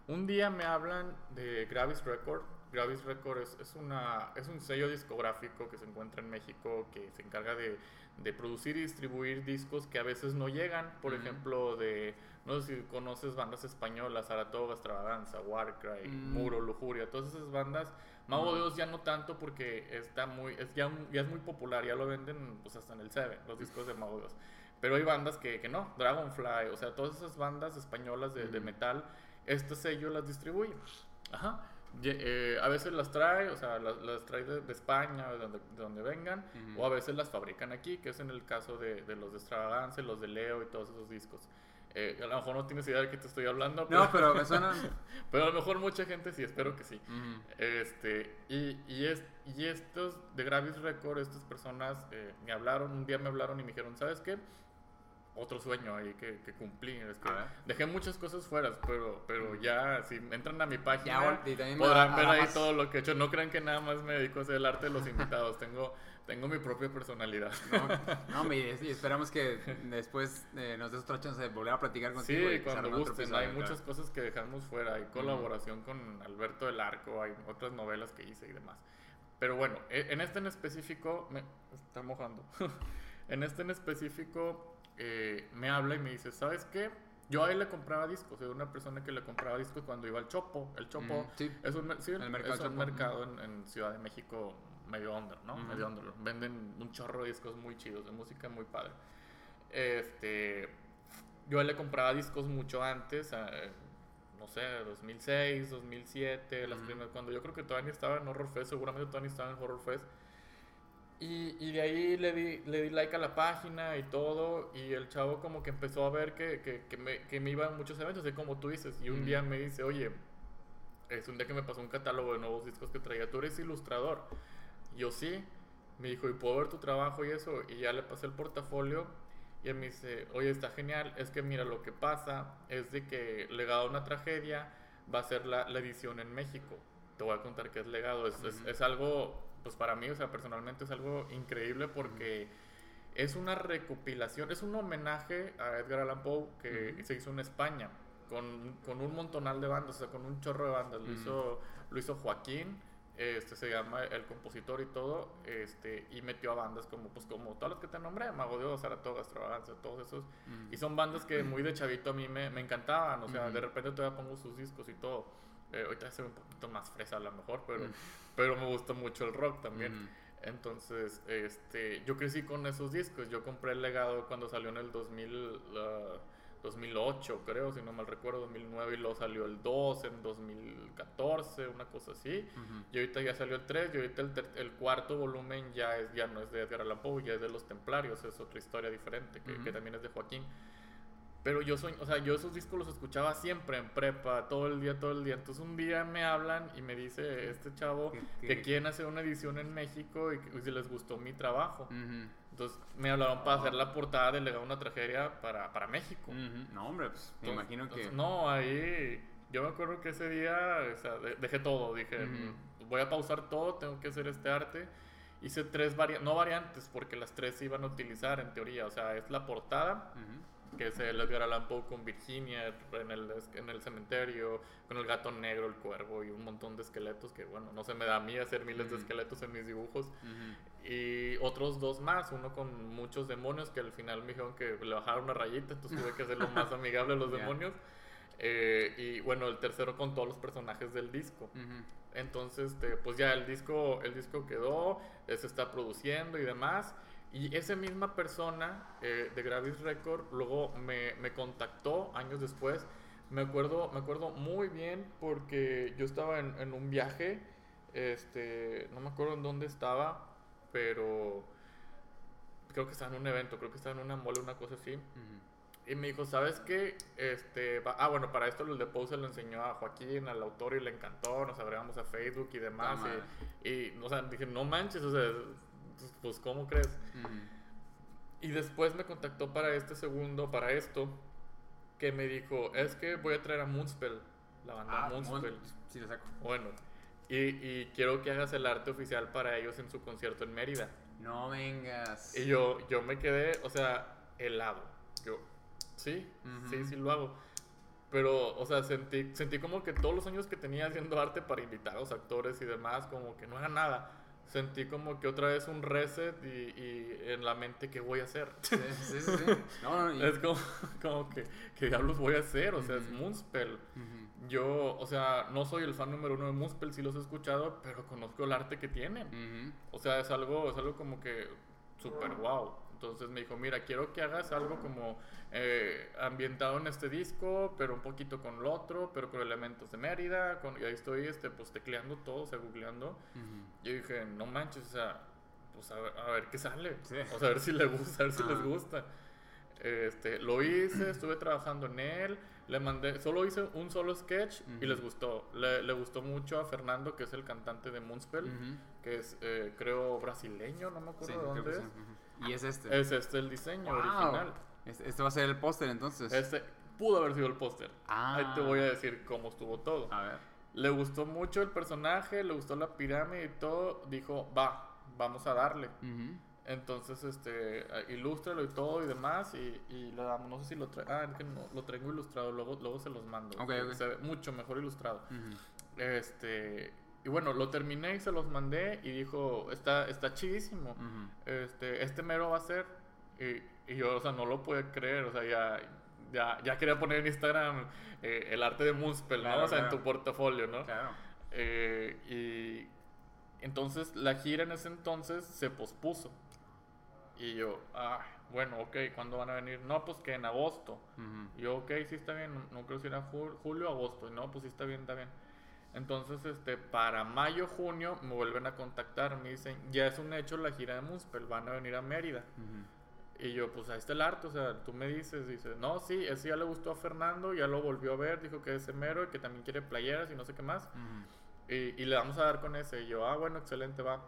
Un día me hablan de Gravis Record. Gravis Record es, es una, es un sello discográfico que se encuentra en México que se encarga de, de producir y distribuir discos que a veces no llegan. Por ejemplo, de, no sé si conoces bandas españolas, Saratoga, Extravaganza, Warcry, Mm. Muro, Lujuria, todas esas bandas. Mago de Oz ya no tanto porque está muy, es, ya, ya es muy popular, ya lo venden pues, hasta en el Seven, los discos de Mago de Oz. Pero hay bandas que, que no, Dragonfly, o sea, todas esas bandas españolas de, metal, este sello las distribuye. Ajá. Ye- eh, a veces las trae, o sea, las, las trae de, de España, de donde, de donde vengan, Ujú. o a veces las fabrican aquí, que es en el caso de, de los de Extravagance, los de Leo y todos esos discos. Eh, a lo mejor no tienes idea de qué te estoy hablando, No, pero me suena. pero a lo mejor mucha gente sí, espero que sí. Ujú. Este, y, y, es, y estos de Gravis Record, estas personas eh, me hablaron, un día me hablaron y me dijeron, ¿sabes qué? Otro sueño ahí que, que cumplí. Es que dejé muchas cosas fuera, pero, pero ya, si entran a mi página, Ya, podrán ver ahí todo lo que he hecho. No crean que nada más me dedico a hacer el arte de los invitados. tengo, tengo mi propia personalidad. No, no, y esperamos que después eh, nos des otra chance de volver a platicar contigo. Sí, cuando gusten. Hay muchas cosas que dejamos fuera. Hay colaboración con Alberto del Arco, hay otras novelas que hice y demás. Pero bueno, e- en este en específico, me está mojando. en este en específico, eh, me habla y me dice, ¿sabes qué? Yo a él le compraba discos, era una persona que le compraba discos cuando iba al Chopo. El Chopo Mm, sí. es un, mer- sí, El mercado es un Chopo, mercado en, en Ciudad de México medio under, ¿no? Medio under. Venden un chorro de discos muy chidos, de música muy padre. Este, yo a él le compraba discos mucho antes, eh, no sé, 2006, 2007, las primeras, cuando yo creo que todavía ni estaba en Horror Fest, seguramente todavía ni estaba en Horror Fest. Y, y de ahí le di, le di like a la página y todo, y el chavo como que empezó a ver que, que, que me, que me iba a muchos eventos, así como tú dices, y un Ujú. día me dice, oye, es un día que me pasó un catálogo de nuevos discos que traía, tú eres ilustrador. Yo sí, me dijo, ¿y puedo ver tu trabajo y eso? Y ya le pasé el portafolio y él me dice, oye, está genial, es que mira, lo que pasa es de que Legado a una tragedia va a ser la, la edición en México. Te voy a contar qué es Legado, es, es- Ujú. es algo, pues para mí, o sea, personalmente es algo increíble porque es una recopilación, es un homenaje a Edgar Allan Poe que se hizo en España. Con, con un montonal de bandas, o sea, con un chorro de bandas. Lo, hizo, lo hizo Joaquín, este se llama el compositor y todo, este, y metió a bandas como, pues, como todas las que te nombré, Mago de Oz, Saratoga, Extravaganza, todos esos. Ujú. Y son bandas que muy de chavito a mí me, me encantaban, o sea, Ujú. de repente todavía pongo sus discos y todo. Eh, ahorita se ve un poquito más fresa a lo mejor, pero, Ujú. pero me gusta mucho el rock también. Ujú. Entonces, este, yo crecí con esos discos. Yo compré el legado cuando salió en el 2000, ah, 2008, creo, si no mal recuerdo, 2009, y luego salió el 2 en 2014, una cosa así. Y ahorita ya salió el 3, y ahorita el, ter- el cuarto volumen ya, es, ya no es de Edgar Allan Poe, ya es de Los Templarios, es otra historia diferente, que también es de Joaquín. Pero yo soy, o sea, yo esos discos los escuchaba siempre en prepa, todo el día, todo el día. Entonces un día me hablan y me dice este chavo Que- quieren hacer una edición en México y que y les gustó mi trabajo. Entonces me hablaron para hacer la portada de Legado una tragedia para, para México. No, hombre, pues me Entonces- imagino que. entonces, no, ahí yo me acuerdo que ese día o sea, de- dejé todo, dije. "Mm, voy a pausar todo, tengo que hacer este arte. Hice tres variantes, no variantes, porque las tres se iban a utilizar en teoría. O sea, es la portada, que es el Edgar Allan Poe con Virginia en el, en el cementerio, con el gato negro, el cuervo y un montón de esqueletos que, bueno, no se me da a mí hacer miles de esqueletos en mis dibujos. Y otros dos más, uno con muchos demonios que al final me dijeron que le bajaron una rayita, entonces tuve que hacerlo más amigable a los demonios. Eh, y bueno, el tercero con todos los personajes del disco. Entonces, este, pues ya el disco, el disco quedó, se está produciendo y demás. Y esa misma persona eh, de Gravis Record luego me, me, contactó años después. Me acuerdo, me acuerdo muy bien porque yo estaba en, en, un viaje, este, no me acuerdo en dónde estaba, pero creo que estaba en un evento, creo que estaba en una mole, una cosa así. Y me dijo, ¿sabes qué? Este, ah, bueno, para esto el de Pose lo enseñó a Joaquín, al autor, y le encantó, nos agregamos a Facebook y demás. y, o sea, dije, no manches, o sea, pues, ¿cómo crees? Y después me contactó para este segundo, para esto, que me dijo, es que voy a traer a Moonspell, la banda ah, Moonspell. Sí, saco. Bueno, y, y quiero que hagas el arte oficial para ellos en su concierto en Mérida. No vengas. Y yo, yo me quedé, o sea, helado. Yo, Sí, sí, sí lo hago. Pero, o sea, sentí, sentí como que todos los años que tenía haciendo arte para invitar a los actores y demás, como que no era nada. Sentí como que otra vez un reset y, y en la mente, ¿qué voy a hacer? Sí, sí, sí. No, no, Es como, como, que, ¿qué diablos voy a hacer? O sea, es Moonspell. Yo, o sea, no soy el fan número uno de Moonspell, sí los he escuchado, pero conozco el arte que tienen. O sea, es algo, es algo como que súper wow. Entonces me dijo, mira, quiero que hagas algo como eh, ambientado en este disco, pero un poquito con el otro, pero con elementos de Mérida. Con, y ahí estoy este, pues tecleando todo, o sea, googleando. Yo dije, no manches, o sea, pues a ver, qué sale. O sea, a ver si, le gusta, a ver si les gusta. Este, lo hice, estuve trabajando en él, le mandé, solo hice un solo sketch y les gustó. Le, le, gustó mucho a Fernando, que es el cantante de Moonspell, que es, eh, creo, brasileño, no me acuerdo dónde es. Y es este. Es este el diseño original. Este, este, va a ser el póster entonces. Este pudo haber sido el póster. Ah. Ahí te voy a decir cómo estuvo todo. A ver. Le gustó mucho el personaje, le gustó la pirámide y todo. Dijo, va, vamos a darle. Entonces, este, ilústralo y todo y demás. Y, y le damos, no sé si lo traigo. Ah, es que no, lo traigo ilustrado, luego, luego se los mando. Se ve mucho mejor ilustrado. Este, y bueno, lo terminé y se los mandé y dijo, está, está chidísimo. este, este mero va a ser. Y, y, yo, o sea, no lo pude creer. O sea, ya, ya, ya quería poner en Instagram eh, el arte de Moonspell, ¿no? O sea, en tu portafolio, ¿no? Claro. Eh, y entonces la gira en ese entonces se pospuso. Y yo, ah, bueno, ok, ¿cuándo van a venir? No, pues que en agosto. Y yo, ok, sí está bien, no, creo si era julio o agosto. Y no, pues sí está bien, está bien. Entonces, este, para mayo, junio, me vuelven a contactar, me dicen, ya es un hecho la gira de Muspel, van a venir a Mérida. Y yo, pues ahí está el arte, o sea, tú me dices, dice, no, sí, ese ya le gustó a Fernando, ya lo volvió a ver, dijo que es mero y que también quiere playeras y no sé qué más. y, y, le vamos a dar con ese. Y yo, ah, bueno, excelente, va.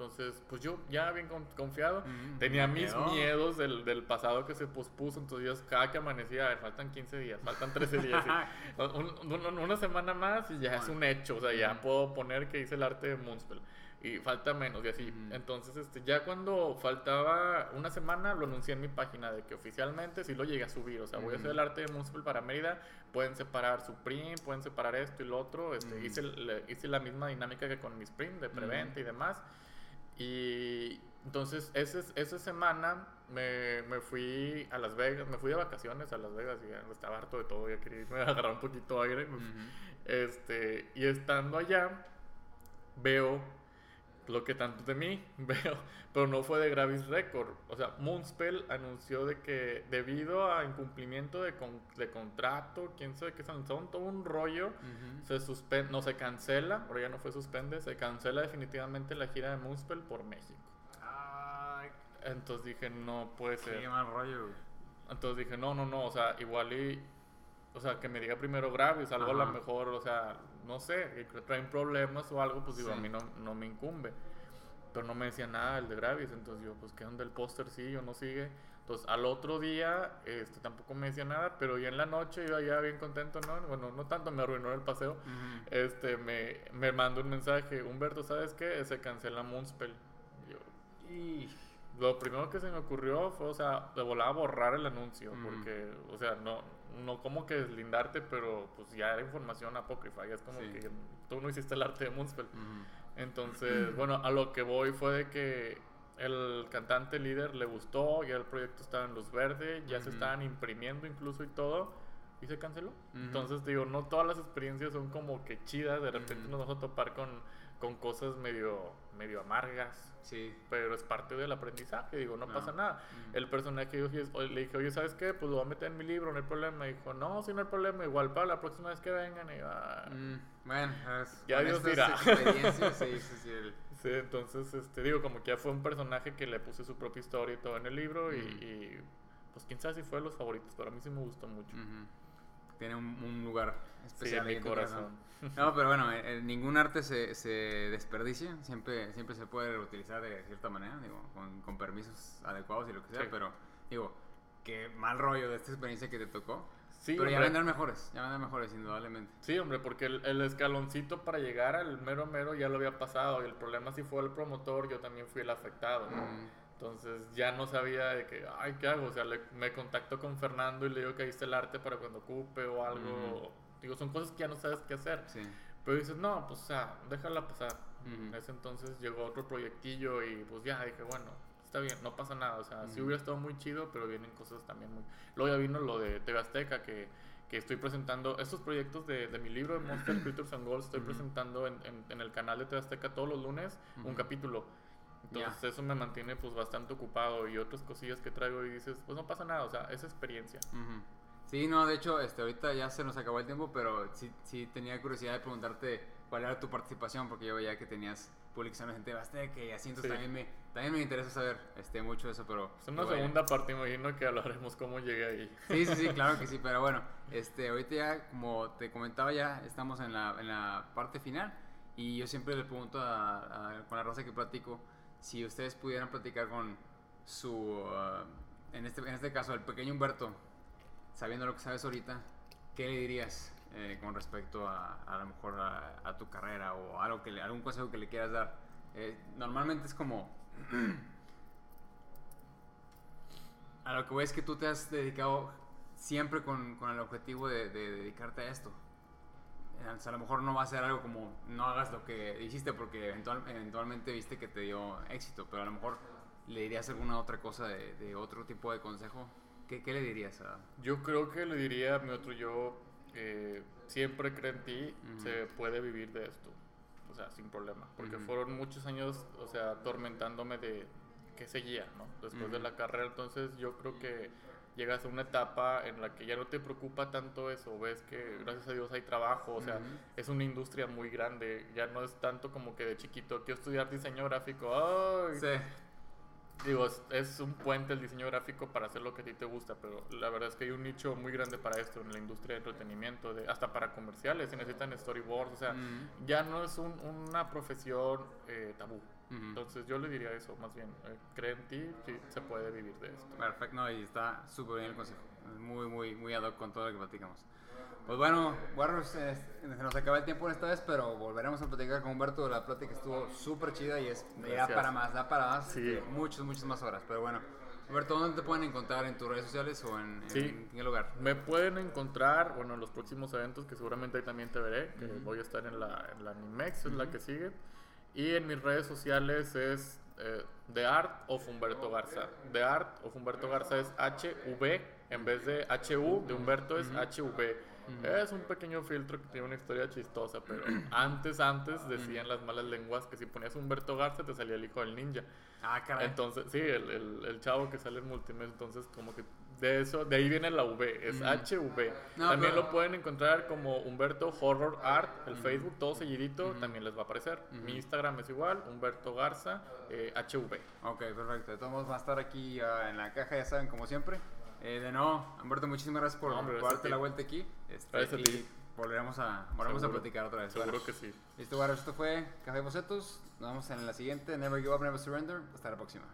Entonces, pues yo ya bien confiado, mm, tenía mis miedos del, del, pasado que se pospuso, entonces yo cada que amanecía, a ver, faltan 15 días, faltan 13 días, una semana más y ya es un hecho, o sea, ya puedo poner que hice el arte de Moonspell y falta menos y así. Entonces, este, ya cuando faltaba una semana, lo anuncié en mi página de que oficialmente sí lo llegué a subir. O sea, voy a hacer el arte de Municipal para Mérida. Pueden separar su print, pueden separar esto y lo otro. Este, hice, hice la misma dinámica que con mis print de preventa y demás. Y entonces ese, esa semana me, me, fui a Las Vegas, me fui de vacaciones a Las Vegas y estaba harto de todo, ya quería irme a agarrar un poquito de aire. este, y estando allá, veo lo que tanto de mí veo, pero no fue de Gravis Record. O sea, Moonspell anunció de que debido a incumplimiento de, de contrato, quién sabe qué son, todo un rollo, se suspende, no se cancela, ahora ya no fue suspende, se cancela definitivamente la gira de Moonspell por México. Entonces dije, no puede ser. Qué mal rollo. Entonces dije, no, no, no, o sea, igual y o sea, que me diga primero Gravis, algo a lo mejor, o sea, no sé, que traen problemas o algo, pues digo, a mí no, no, me incumbe. Pero no me decía nada el de Gravis, entonces yo, pues, ¿qué onda el póster? Sí o no sigue. Entonces, al otro día, este, tampoco me decía nada, pero ya en la noche yo ya bien contento, ¿no? Bueno, no tanto, me arruinó el paseo. Este, me, me mandó un mensaje, Humberto, ¿sabes qué? Se cancela Moonspell. Yo, Y... lo primero que se me ocurrió fue, o sea, de volar a borrar el anuncio, porque, o sea, no, no como que deslindarte, pero pues ya era información apócrifa, ya es como Sí. que tú no hiciste el arte de Moonspell. Entonces, bueno, a lo que voy fue de que el cantante líder le gustó, ya el proyecto estaba en luz verde, ya se estaban imprimiendo incluso y todo, y se canceló. Entonces, digo, no todas las experiencias son como que chidas, de repente nos vamos a topar con, con cosas medio, medio amargas, Sí. pero es parte del aprendizaje, digo, no, No. pasa nada. Ujú. El personaje yo le dije, oye, ¿sabes qué? Pues lo voy a meter en mi libro, no hay problema. Y dijo, no, sí, no hay problema, igual para la próxima vez que vengan. Y yo, "Ah". Mm, bueno, es- Ya Dios dirá. sí, sí, sí, el- Sí, entonces, este, digo, como que ya fue un personaje que le puse su propia historia y todo en el libro. y, y, pues quién sabe si fue de los favoritos, pero a mí sí me gustó mucho. Tiene un, un lugar Sí, especial en mi corazón. No, pero bueno, eh, eh, ningún arte se, se desperdicia, siempre, siempre se puede reutilizar de cierta manera, digo, con, con permisos adecuados y lo que sea, Sí. pero digo, qué mal rollo de esta experiencia que te tocó. Sí, pero ya hombre. vendrán mejores, ya vendrán mejores, indudablemente. Sí, hombre, porque el, el escaloncito para llegar al mero mero ya lo había pasado y el problema sí fue el promotor, yo también fui el afectado. ¿no? Mm, Entonces ya no sabía de que, ay, ¿qué hago? O sea, le- me contacto con Fernando y le digo que ahí está el arte para cuando ocupe o algo. Ujú. Digo, son cosas que ya no sabes qué hacer. sí. Pero dices, no, pues, o sea, déjala pasar. Ujú. En ese entonces llegó otro proyectillo y pues ya dije, bueno, está bien, no pasa nada. O sea, sí Ujú. hubiera estado muy chido, pero vienen cosas también muy... Luego ya vino lo de TV Azteca, que, que estoy presentando estos proyectos de, de mi libro de Monster Creatures and Goals, estoy Ujú. presentando en, en- en el canal de TV Azteca todos los lunes un capítulo. Entonces Ya. eso me mantiene pues bastante ocupado y otras cosillas que traigo y dices, pues no pasa nada, o sea, es experiencia. Sí, no, de hecho, este, ahorita ya se nos acabó el tiempo, pero sí, sí tenía curiosidad de preguntarte cuál era tu participación, porque yo veía que tenías publicaciones en TV Azteca y Sí. también, me, también me interesa saber este, mucho eso, pero... Es una segunda parte, imagino que hablaremos cómo llegué ahí. Sí, sí, sí, claro que sí, pero bueno, este, ahorita ya, como te comentaba, ya estamos en la, en la parte final y yo siempre le pregunto a, a- con la raza que platico si ustedes pudieran platicar con su, ah, en, este, en este caso, el pequeño Humberto, sabiendo lo que sabes ahorita, ¿qué le dirías eh, con respecto a, a lo mejor a, tu carrera o algo que algún consejo que le quieras dar? Eh, normalmente es como... A lo que voy es que tú te has dedicado siempre con, con el objetivo de, de dedicarte a esto. Eh, a lo mejor no va a ser algo como no hagas lo que hiciste porque eventual- eventualmente viste que te dio éxito, pero a lo mejor le dirías alguna otra cosa de, de otro tipo de consejo. ¿Qué, qué le dirías a...? Yo creo que le diría a mi otro yo, eh, siempre cree en ti, se puede vivir de esto. O sea, sin problema. Porque fueron muchos años, o sea, atormentándome de qué seguía, ¿no? Después de la carrera. Entonces yo creo que llegas a una etapa en la que ya no te preocupa tanto eso. Ves que gracias a Dios hay trabajo. O sea, es una industria muy grande. Ya no es tanto como que de chiquito quiero estudiar diseño gráfico. ¡Ay! Sí. Digo, es, es un puente el diseño gráfico para hacer lo que a ti te gusta, pero la verdad es que hay un nicho muy grande para esto en la industria de entretenimiento, de, hasta para comerciales, se necesitan storyboards, o sea, Ujú. ya no es un- una profesión eh, tabú. Entonces yo le diría eso, más bien, eh, cree en ti, sí, se puede vivir de esto. Perfecto, no, y está súper bien el consejo. Muy, muy, muy ad hoc con todo lo que platicamos. Pues bueno, Warriors, eh, se nos acaba el tiempo esta vez, pero volveremos a platicar con Humberto. La plática estuvo súper chida y es da para más, da para más, Sí. muchas, muchas más horas. Pero bueno, Humberto, ¿dónde te pueden encontrar? ¿En tus redes sociales o en, en- Sí. en qué lugar? Me pueden encontrar, bueno, en los próximos eventos, que seguramente ahí también te veré, que Ujú. voy a estar en la, en la Animex, es la que sigue. Y en mis redes sociales es eh, The Art of Humberto Garza. The Art of Humberto Garza es HV, en vez de HU, de Humberto es. HV. Es un pequeño filtro que tiene una historia chistosa, pero antes, antes decían las malas lenguas que si ponías Humberto Garza te salía el hijo del ninja. Ah, caray. Entonces, sí, el, el, el chavo que sale en Multimedia, entonces como que de eso, de ahí viene la V, es Mm. HV. No, también pero- lo pueden encontrar como Humberto Horror Art, el. Facebook, todo seguidito, Ujú. también les va a aparecer. Mi Instagram es igual, Humberto Garza, eh, HV. Ok, perfecto. De todos modos va a estar aquí ah, en la caja, ya saben, como siempre. Eh, de nuevo, Humberto, muchísimas gracias por, No, darte la vuelta aquí. Este, Gracias a ti. volveremos a, volveremos a platicar otra vez. Seguro que sí. Listo, Warriors, esto fue Café Bocetos. Nos vemos en la siguiente. Never Give Up, Never Surrender. Hasta la próxima.